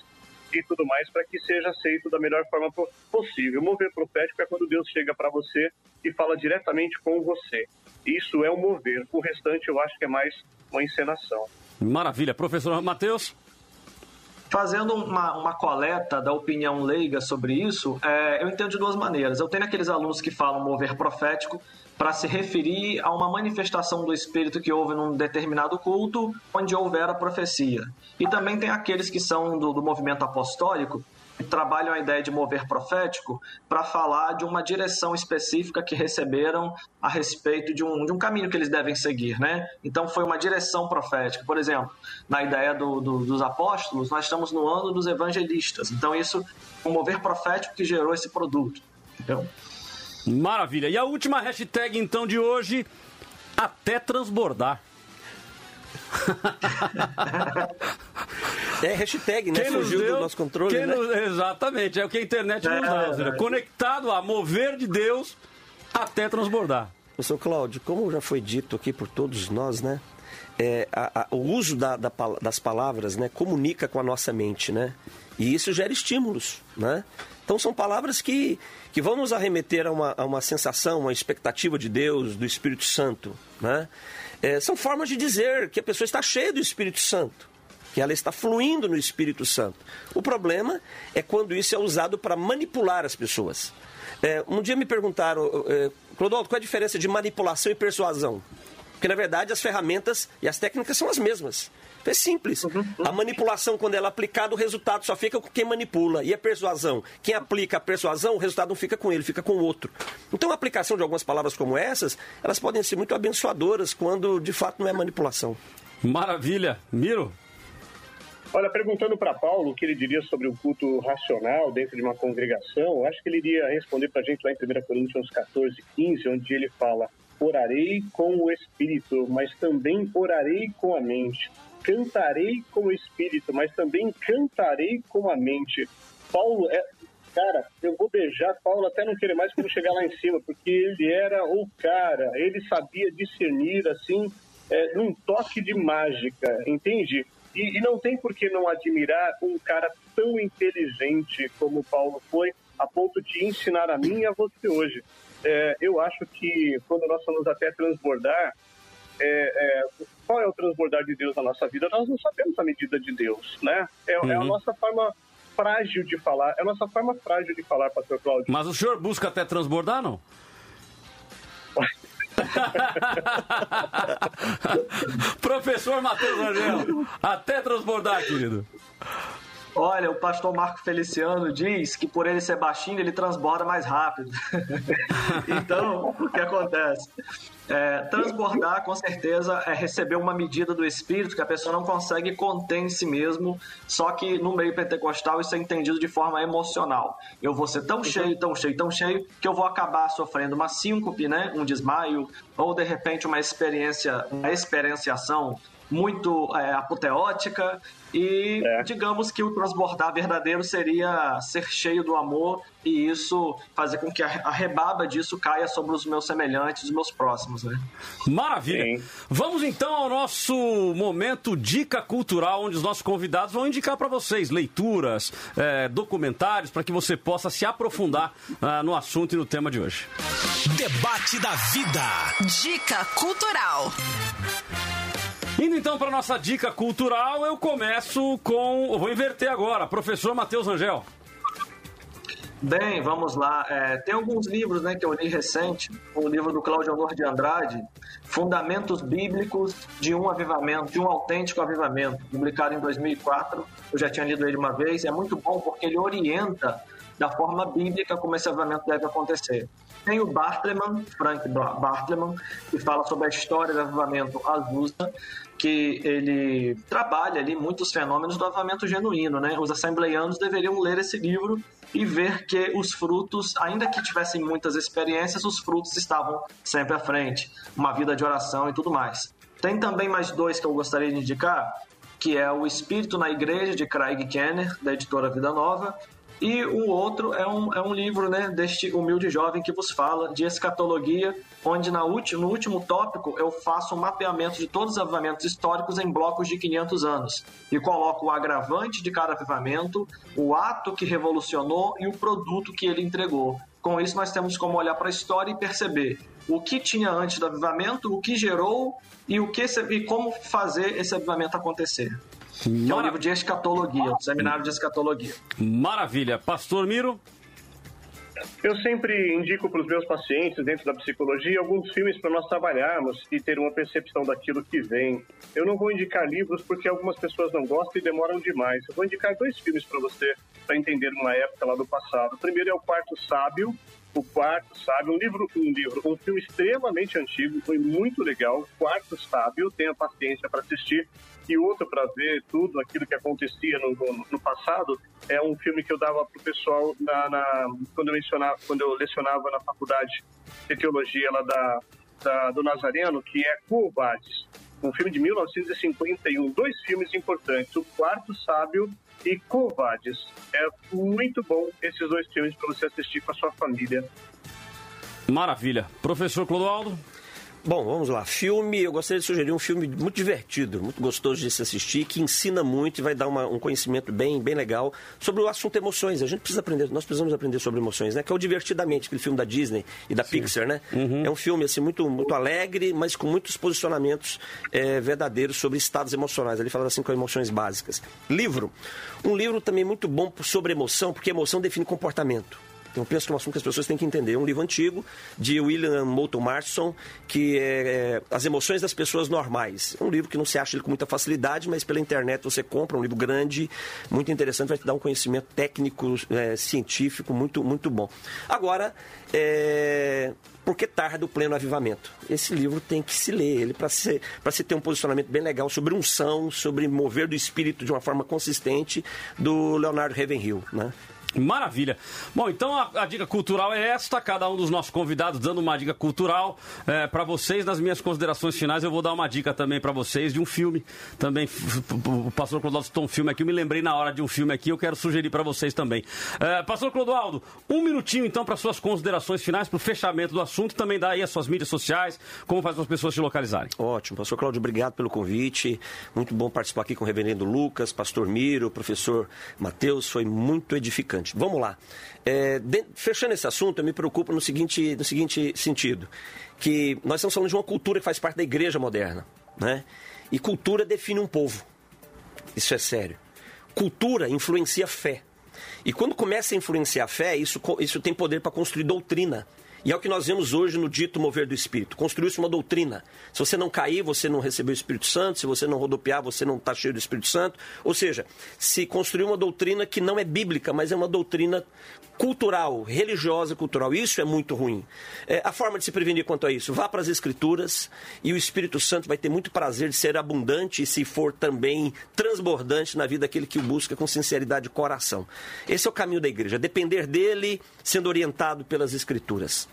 [SPEAKER 6] e tudo mais, para que seja aceito da melhor forma possível. Mover profético é quando Deus chega para você e fala diretamente com você. Isso é um mover. O restante eu acho que é mais uma encenação.
[SPEAKER 4] Maravilha. Professor Matheus?
[SPEAKER 7] Fazendo uma, uma coleta da opinião leiga sobre isso, é, eu entendo de duas maneiras. Eu tenho aqueles alunos que falam mover profético para se referir a uma manifestação do Espírito que houve num determinado culto onde houver a profecia. E também tem aqueles que são do, do movimento apostólico trabalham a ideia de mover profético para falar de uma direção específica que receberam a respeito de um, de um caminho que eles devem seguir, né? Então foi uma direção profética. Por exemplo, na ideia do, do, dos apóstolos, nós estamos no ano dos evangelistas. Então isso é um mover profético que gerou esse produto. Entendeu?
[SPEAKER 4] Maravilha. E a última hashtag então de hoje, até transbordar.
[SPEAKER 5] É hashtag, né?
[SPEAKER 4] Quem
[SPEAKER 5] Fugiu
[SPEAKER 4] deu,
[SPEAKER 5] do nosso controle. Né?
[SPEAKER 4] Nos, exatamente, é o que a internet nos dá. É, Conectado a mover de Deus até transbordar.
[SPEAKER 5] Professor Cláudio, como já foi dito aqui por todos nós, né? É, a, a, o uso da, da, das palavras né, comunica com a nossa mente, né? E isso gera estímulos, né? Então são palavras que, que vão nos arremeter a uma, a uma sensação, uma expectativa de Deus, do Espírito Santo, né? É, são formas de dizer que a pessoa está cheia do Espírito Santo, que ela está fluindo no Espírito Santo. O problema é quando isso é usado para manipular as pessoas. É, um dia me perguntaram, é, Clodoaldo, qual é a diferença de manipulação e persuasão? Porque, na verdade, as ferramentas e as técnicas são as mesmas. É simples. A manipulação, quando ela é aplicada, o resultado só fica com quem manipula. E a persuasão? Quem aplica a persuasão, o resultado não fica com ele, fica com o outro. Então, a aplicação de algumas palavras como essas, elas podem ser muito abençoadoras quando, de fato, não é manipulação.
[SPEAKER 4] Maravilha. Miro?
[SPEAKER 6] Olha, perguntando para Paulo o que ele diria sobre o culto racional dentro de uma congregação, acho que ele iria responder para a gente lá em 1 Coríntios 14, 15, onde ele fala: Orarei com o espírito, mas também orarei com a mente cantarei com o espírito, mas também cantarei com a mente. Paulo é. Cara, eu vou beijar Paulo até não querer mais quando chegar lá em cima, porque ele era o cara, ele sabia discernir assim, é, num toque de mágica, entende? E, e não tem por que não admirar um cara tão inteligente como Paulo foi, a ponto de ensinar a mim e a você hoje. É, eu acho que quando nós vamos até transbordar, é, é, qual é o transbordar de Deus na nossa vida? Nós não sabemos a medida de Deus, né? É, uhum. é a uhum. nossa forma frágil de falar, é a nossa forma frágil de falar, pastor Cláudio.
[SPEAKER 4] Mas o senhor busca até transbordar, não? Professor Matheus Rangel, até transbordar, querido.
[SPEAKER 7] Olha, o pastor Marco Feliciano diz que por ele ser baixinho, ele transborda mais rápido. então, o que acontece? É, transbordar, com certeza, é receber uma medida do espírito que a pessoa não consegue conter em si mesmo, só que no meio pentecostal isso é entendido de forma emocional. Eu vou ser tão cheio, tão cheio, tão cheio, que eu vou acabar sofrendo uma síncope, né? um desmaio, ou de repente uma experiência, uma experienciação muito é, apoteótica e digamos que o transbordar verdadeiro seria ser cheio do amor e isso fazer com que a, a rebaba disso caia sobre os meus semelhantes, os meus próximos, né?
[SPEAKER 4] Maravilha. Vamos então ao nosso momento dica cultural, onde os nossos convidados vão indicar para vocês leituras, é, documentários, para que você possa se aprofundar ah, no assunto e no tema de hoje.
[SPEAKER 1] Debate da vida.
[SPEAKER 2] Dica cultural.
[SPEAKER 4] Indo então para nossa dica cultural, eu começo com. Eu vou inverter agora, professor Matheus Angel.
[SPEAKER 7] Bem, vamos lá. É, tem alguns livros né, que eu li recente. O livro do Cláudio Honor de Andrade, Fundamentos Bíblicos de um Avivamento, de um Autêntico Avivamento, publicado em 2004. Eu já tinha lido ele uma vez. É muito bom porque ele orienta da forma bíblica como esse avivamento deve acontecer. Tem o Bartleman, Frank Bartleman, que fala sobre a história do avivamento Azusa, que ele trabalha ali muitos fenômenos do avivamento genuíno, né? Os assembleianos deveriam ler esse livro e ver que os frutos, ainda que tivessem muitas experiências, os frutos estavam sempre à frente, uma vida de oração e tudo mais. Tem também mais dois que eu gostaria de indicar, que é o Espírito na Igreja de Craig Kenner, da editora Vida Nova, e o outro é um, é um livro né, deste humilde jovem que vos fala de escatologia, onde na ulti, no último tópico eu faço um mapeamento de todos os avivamentos históricos em blocos de 500 anos e coloco o agravante de cada avivamento, o ato que revolucionou e o produto que ele entregou. Com isso, nós temos como olhar para a história e perceber o que tinha antes do avivamento, o que gerou e, o que, e como fazer esse avivamento acontecer. Que é um livro de escatologia, um seminário de escatologia.
[SPEAKER 4] Maravilha. Pastor Miro?
[SPEAKER 6] Eu sempre indico para os meus pacientes, dentro da psicologia, alguns filmes para nós trabalharmos e ter uma percepção daquilo que vem. Eu não vou indicar livros porque algumas pessoas não gostam e demoram demais. Eu vou indicar dois filmes para você, para entender uma época lá do passado. O primeiro é O Quarto Sábio, o Quarto Sábio, um livro, um livro, um filme extremamente antigo, foi muito legal. Quarto Sábio, tenha paciência para assistir. E outro para ver tudo aquilo que acontecia no, no, no, passado é um filme que eu dava para o pessoal na, na, quando eu mencionava, quando eu lecionava na faculdade de teologia lá da, da do Nazareno, que é Covardes, um filme de 1951. Dois filmes importantes: O Quarto Sábio e Covardes. É muito bom esses dois filmes para você assistir com a sua família.
[SPEAKER 4] Maravilha. Professor Clodoaldo?
[SPEAKER 5] Bom, vamos lá. Filme, eu gostaria de sugerir um filme muito divertido, muito gostoso de se assistir, que ensina muito e vai dar uma, um conhecimento bem, bem legal sobre o assunto emoções. A gente precisa aprender, nós precisamos aprender sobre emoções, né? Que é o Divertidamente, aquele filme da Disney e da Sim. Pixar, né? Uhum. É um filme, assim, muito, muito alegre, mas com muitos posicionamentos é, verdadeiros sobre estados emocionais. Ele fala assim com emoções básicas. Livro. Um livro também muito bom sobre emoção, porque emoção define comportamento. Eu penso que é um assunto que as pessoas têm que entender. É um livro antigo de William Moulton Marston, que é, é As Emoções das Pessoas Normais. É um livro que não se acha com muita facilidade, mas pela internet você compra, um livro grande, muito interessante, vai te dar um conhecimento técnico, é, científico muito, muito bom. Agora, é, por que tarda o pleno avivamento? Esse livro tem que se ler, ele para se, se ter um posicionamento bem legal sobre unção, sobre mover do espírito de uma forma consistente do Leonardo Ravenhill, né?
[SPEAKER 4] Maravilha. Bom, então a, a, dica cultural é esta. Cada um dos nossos convidados dando uma dica cultural é, para vocês. Nas minhas considerações finais, eu vou dar uma dica também para vocês de um filme. Também o pastor Clodoaldo citou um filme aqui. Eu me lembrei na hora de um filme aqui. Eu quero sugerir para vocês também. É, pastor Clodoaldo, um minutinho então para suas considerações finais, para o fechamento do assunto. Também dá aí as suas mídias sociais. Como faz as pessoas te localizarem.
[SPEAKER 5] Ótimo. Pastor Cláudio, obrigado pelo convite. Muito bom participar aqui com o reverendo Lucas, pastor Miro, professor Matheus. Foi muito edificante. Vamos lá. É, de, fechando esse assunto, eu me preocupo no seguinte, no seguinte sentido: que nós estamos falando de uma cultura que faz parte da igreja moderna. Né? E cultura define um povo. Isso é sério. Cultura influencia a fé. E quando começa a influenciar a fé, isso, isso tem poder para construir doutrina. E é o que nós vemos hoje no dito mover do Espírito. Construiu-se uma doutrina. Se você não cair, você não recebeu o Espírito Santo. Se você não rodopiar, você não está cheio do Espírito Santo. Ou seja, se construiu uma doutrina que não é bíblica, mas é uma doutrina cultural, religiosa cultural. Isso é muito ruim. É, a forma de se prevenir quanto a isso, vá para as Escrituras e o Espírito Santo vai ter muito prazer de ser abundante e, se for também, transbordante na vida daquele que o busca com sinceridade de coração. Esse é o caminho da igreja, depender dele, sendo orientado pelas Escrituras.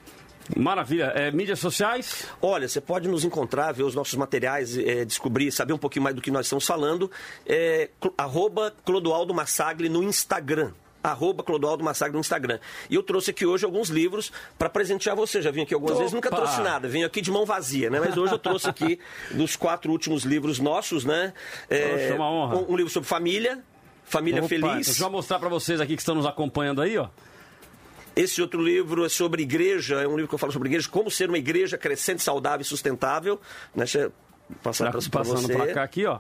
[SPEAKER 4] Maravilha. É, mídias sociais?
[SPEAKER 5] Olha, você pode nos encontrar, ver os nossos materiais, é, descobrir, saber um pouquinho mais do que nós estamos falando. É, arroba Clodoaldo Massagli no Instagram. Arroba Clodoaldo Massagli no Instagram. E eu trouxe aqui hoje alguns livros para presentear você. Já vim aqui algumas
[SPEAKER 4] Opa!
[SPEAKER 5] vezes, nunca trouxe nada. Venho aqui de mão vazia, né? Mas hoje eu trouxe aqui dos quatro últimos livros nossos, né?
[SPEAKER 4] Poxa, uma honra.
[SPEAKER 5] Um, um livro sobre família, família
[SPEAKER 4] Opa,
[SPEAKER 5] feliz.
[SPEAKER 4] então Deixa eu mostrar para vocês aqui que estão nos acompanhando aí, ó.
[SPEAKER 5] Esse outro livro é sobre igreja, é um livro que eu falo sobre igreja, como ser uma igreja crescente, saudável e sustentável. né? Deixa eu passar para
[SPEAKER 4] Passando para cá aqui, ó.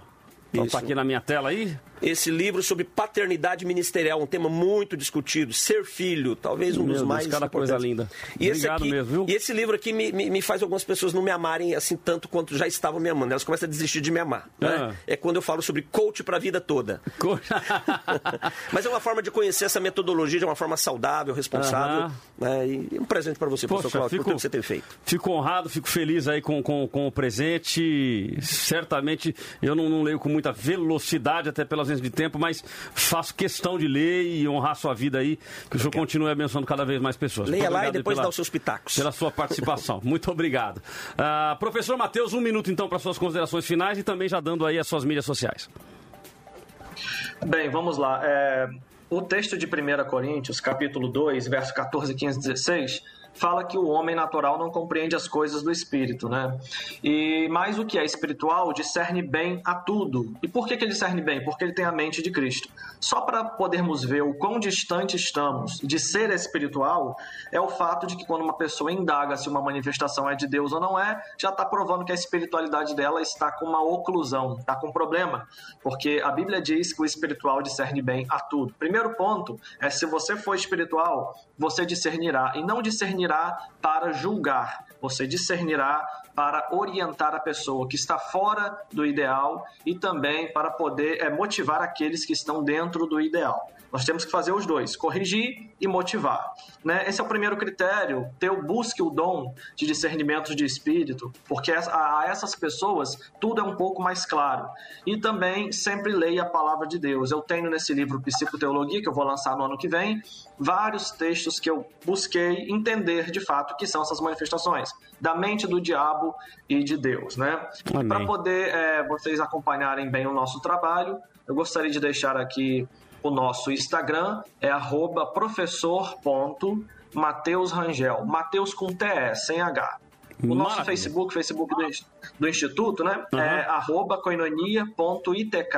[SPEAKER 4] Então
[SPEAKER 5] Isso.
[SPEAKER 4] tá aqui na minha tela aí.
[SPEAKER 5] Esse livro sobre paternidade ministerial, um tema muito discutido. Ser filho, talvez um
[SPEAKER 4] Meu
[SPEAKER 5] dos
[SPEAKER 4] Deus,
[SPEAKER 5] mais
[SPEAKER 4] cada coisa linda.
[SPEAKER 5] E esse
[SPEAKER 4] Obrigado
[SPEAKER 5] aqui,
[SPEAKER 4] mesmo, viu?
[SPEAKER 5] E esse livro aqui me, me, me faz algumas pessoas não me amarem assim tanto quanto já estavam me amando. Elas começam a desistir de me amar. né?
[SPEAKER 4] Ah.
[SPEAKER 5] É quando eu falo sobre coach para a vida toda. Mas é uma forma de conhecer essa metodologia de uma forma saudável, responsável.
[SPEAKER 4] Aham.
[SPEAKER 5] né? E um presente para você,
[SPEAKER 4] Poxa,
[SPEAKER 5] professor Cláudio, por
[SPEAKER 4] fico-
[SPEAKER 5] tudo que você tem feito.
[SPEAKER 4] Fico honrado, fico feliz aí com, com, com o presente. Certamente eu não, não leio com muita velocidade, até pela ausência de tempo, mas faço questão de ler e honrar sua vida aí. Que o senhor continue abençoando cada vez mais pessoas.
[SPEAKER 5] Leia lá e depois
[SPEAKER 4] pela-
[SPEAKER 5] dá os seus pitacos.
[SPEAKER 4] Pela sua participação. Muito obrigado. Ah, professor Matheus, um minuto então para suas considerações finais e também já dando aí as suas mídias sociais.
[SPEAKER 7] Bem, vamos lá. É, o texto de 1 Coríntios, capítulo 2, verso 14, 15 16, fala que o homem natural não compreende as coisas do espírito, né? E mais o que é espiritual discerne bem a tudo. E por que, que ele discerne bem? Porque ele tem a mente de Cristo. Só para podermos ver o quão distante estamos de ser espiritual, é o fato de que quando uma pessoa indaga se uma manifestação é de Deus ou não é, já está provando que a espiritualidade dela está com uma oclusão, está com problema. Porque a Bíblia diz que o espiritual discerne bem a tudo. Primeiro ponto é se você for espiritual, você discernirá e não discernirá para julgar. Você discernirá para orientar a pessoa que está fora do ideal e também para poder eh, motivar aqueles que estão dentro do ideal. Nós temos que fazer os dois, corrigir e motivar. Né? Esse é o primeiro critério, ter o busque o dom de discernimento de espírito, porque a essas pessoas tudo é um pouco mais claro. E também sempre leia a palavra de Deus. Eu tenho nesse livro Psicoteologia, que eu vou lançar no ano que vem, vários textos que eu busquei entender de fato o que são essas manifestações da mente do diabo e de Deus, né? Para poder é, vocês acompanharem bem o nosso trabalho, eu gostaria de deixar aqui o nosso Instagram, é arroba professor.mateusrangel, Mateus com TE, sem H. O nosso
[SPEAKER 4] Maravilha.
[SPEAKER 7] Facebook, Facebook do, do Instituto, né?
[SPEAKER 4] Uhum.
[SPEAKER 7] É arroba coinonia.itk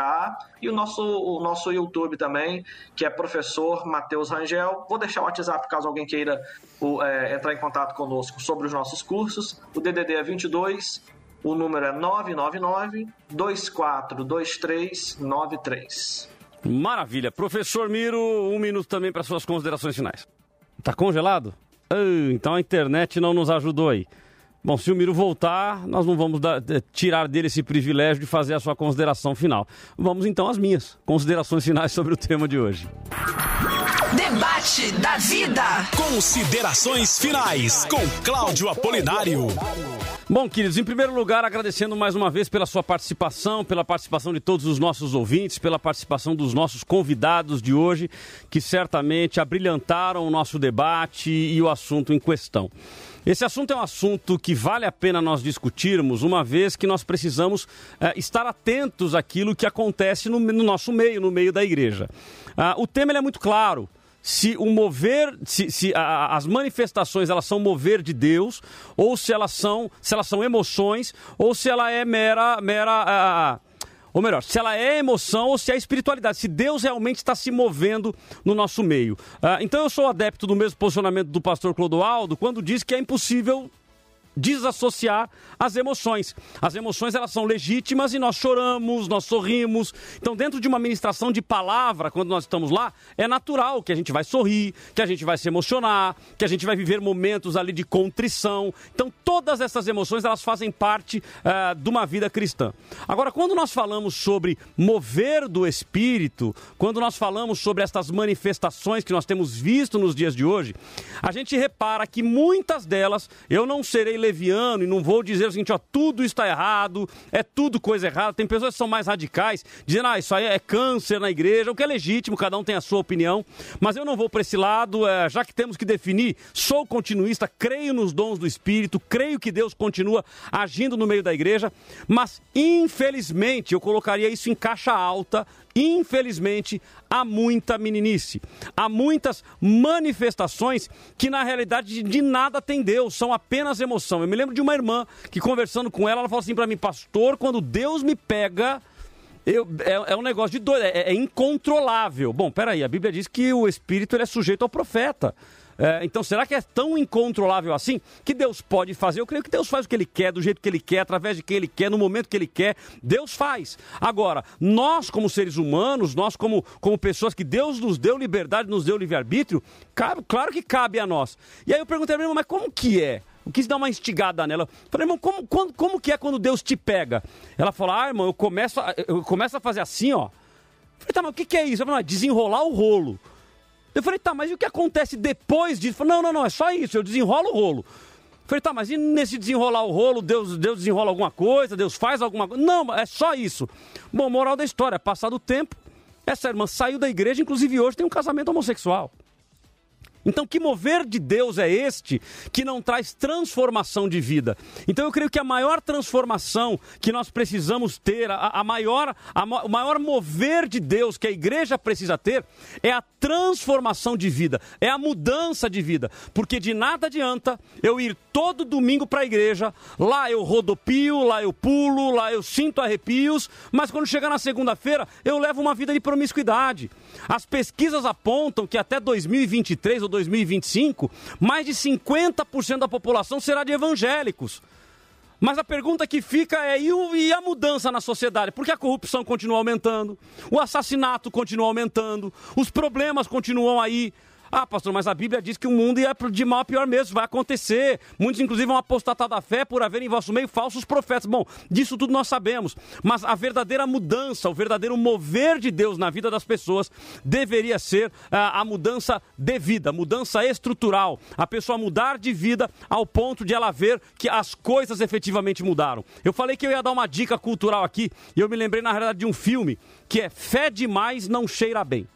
[SPEAKER 7] e o nosso, o nosso YouTube também, que é professor Matheus Rangel. Vou deixar o WhatsApp caso alguém queira o, é, entrar em contato conosco sobre os nossos cursos. O DDD é 22, o número é 999 242393.
[SPEAKER 4] Maravilha. Professor Miro, um minuto também para suas considerações finais. Tá congelado? Ah, então a internet não nos ajudou aí. Bom, se o Miro voltar, nós não vamos dar- eh, tirar dele esse privilégio de fazer a sua consideração final. Vamos então às minhas considerações finais sobre o tema de hoje.
[SPEAKER 2] Debate da vida.
[SPEAKER 1] Considerações finais com Cláudio Apolinário.
[SPEAKER 4] Bom, queridos, em primeiro lugar, agradecendo mais uma vez pela sua participação, pela participação de todos os nossos ouvintes, pela participação dos nossos convidados de hoje, que certamente abrilhantaram o nosso debate e o assunto em questão. Esse assunto é um assunto que vale a pena nós discutirmos, uma vez que nós precisamos eh, estar atentos àquilo que acontece no, no nosso meio, no meio da igreja. Ah, o tema é muito claro se o mover, se, se a- a- as manifestações elas são mover de Deus, ou se elas são, se elas são emoções, ou se ela é mera, mera, ah, ou melhor, se ela é emoção ou se é espiritualidade, se Deus realmente está se movendo no nosso meio. Ah, então eu sou adepto do mesmo posicionamento do pastor Clodoaldo quando diz que é impossível desassociar as emoções. As emoções elas são legítimas e nós choramos, nós sorrimos. Então, dentro de uma ministração de palavra, quando nós estamos lá, é natural que a gente vai sorrir, que a gente vai se emocionar, que a gente vai viver momentos ali de contrição. Então, todas essas emoções elas fazem parte uh, de uma vida cristã. Agora, quando nós falamos sobre mover do espírito, quando nós falamos sobre estas manifestações que nós temos visto nos dias de hoje, a gente repara que muitas delas, eu não serei leviano e não vou dizer o seguinte, ó, tudo está errado, é tudo coisa errada. Tem pessoas que são mais radicais, dizendo, ah, isso aí é câncer na igreja, o que é legítimo, cada um tem a sua opinião. Mas eu não vou para esse lado, é, já que temos que definir, sou continuista, creio nos dons do Espírito, creio que Deus continua agindo no meio da igreja, mas infelizmente eu colocaria isso em caixa alta Infelizmente, há muita meninice, há muitas manifestações que na realidade de nada tem Deus, são apenas emoção. Eu me lembro de uma irmã que conversando com ela, ela falou assim para mim, pastor, quando Deus me pega, eu, é, é, um negócio de doido, é, é, incontrolável. Bom, peraí, a Bíblia diz que o espírito é sujeito ao profeta. É, então, será que é tão incontrolável assim que Deus pode fazer? Eu creio que Deus faz o que Ele quer, do jeito que Ele quer, através de quem Ele quer, no momento que Ele quer. Deus faz. Agora, nós, como seres humanos, nós, como, como pessoas que Deus nos deu liberdade, nos deu livre-arbítrio, claro que cabe a nós. E aí eu perguntei minha irmã, mas como que é? Eu quis dar uma instigada nela. Falei, irmão, como, como, como que é quando Deus te pega? Ela falou, ah, irmão, eu começo a, eu começo a fazer assim, ó. Falei, tá, mas o que, que é isso? Falei, desenrolar o rolo. Eu falei, tá, mas e o que acontece depois disso? Falei, não, não, não, é só isso, eu desenrolo o rolo. Eu falei, tá, mas e nesse desenrolar o rolo, Deus, Deus desenrola alguma coisa, Deus faz alguma coisa? Não, é só isso. Bom, moral da história, passado o tempo, essa irmã saiu da igreja, inclusive hoje tem um casamento homossexual. Então, que mover de Deus é este que não traz transformação de vida? Então, eu creio que a maior transformação que nós precisamos ter, a, a maior, a, o maior mover de Deus que a igreja precisa ter, é a transformação de vida, é a mudança de vida. Porque de nada adianta eu ir todo domingo para a igreja, lá eu rodopio, lá eu pulo, lá eu sinto arrepios, mas quando chegar na segunda-feira eu levo uma vida de promiscuidade. As pesquisas apontam que até 2023 ou 2025, mais de 50% da população será de evangélicos. Mas a pergunta que fica é: e, a mudança na sociedade? Porque a corrupção continua aumentando, o assassinato continua aumentando, os problemas continuam aí. Ah, pastor, mas a Bíblia diz que o mundo ia de mal a pior mesmo, vai acontecer. Muitos, inclusive, vão apostatar da fé por haver em vosso meio falsos profetas. Bom, disso tudo nós sabemos. Mas a verdadeira mudança, o verdadeiro mover de Deus na vida das pessoas deveria ser ah, a mudança de vida, mudança estrutural. A pessoa mudar de vida ao ponto de ela ver que as coisas efetivamente mudaram. Eu falei que eu ia dar uma dica cultural aqui e eu me lembrei, na realidade, de um filme que é Fé Demais Não Cheira Bem.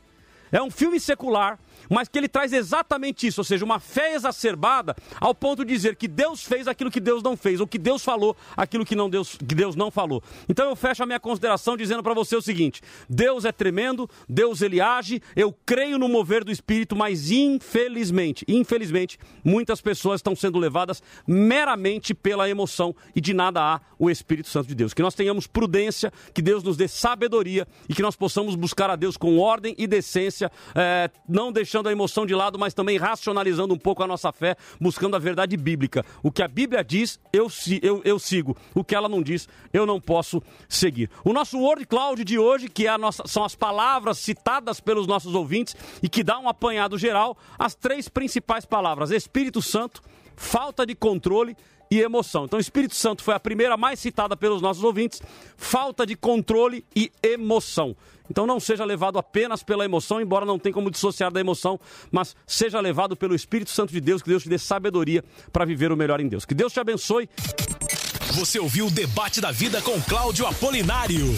[SPEAKER 4] É um filme secular mas que ele traz exatamente isso, ou seja, uma fé exacerbada ao ponto de dizer que Deus fez aquilo que Deus não fez, ou que Deus falou aquilo que, não Deus, que Deus não falou. Então eu fecho a minha consideração dizendo para você o seguinte: Deus é tremendo, Deus ele age, eu creio no mover do Espírito, mas infelizmente, infelizmente, muitas pessoas estão sendo levadas meramente pela emoção e de nada há o Espírito Santo de Deus. Que nós tenhamos prudência, que Deus nos dê sabedoria e que nós possamos buscar a Deus com ordem e decência, é, não deixando deixando a emoção de lado, mas também racionalizando um pouco a nossa fé, buscando a verdade bíblica. O que a Bíblia diz, eu, eu, eu sigo. O que ela não diz, eu não posso seguir. O nosso Word Cloud de hoje, que é nossa, são as palavras citadas pelos nossos ouvintes e que dá um apanhado geral, as três principais palavras: Espírito Santo, falta de controle e emoção. Então, Espírito Santo foi a primeira mais citada pelos nossos ouvintes, falta de controle e emoção. Então não seja levado apenas pela emoção, embora não tenha como dissociar da emoção, mas seja levado pelo Espírito Santo de Deus, que Deus te dê sabedoria para viver o melhor em Deus. Que Deus te abençoe.
[SPEAKER 1] Você ouviu o debate da vida com Cláudio Apolinário.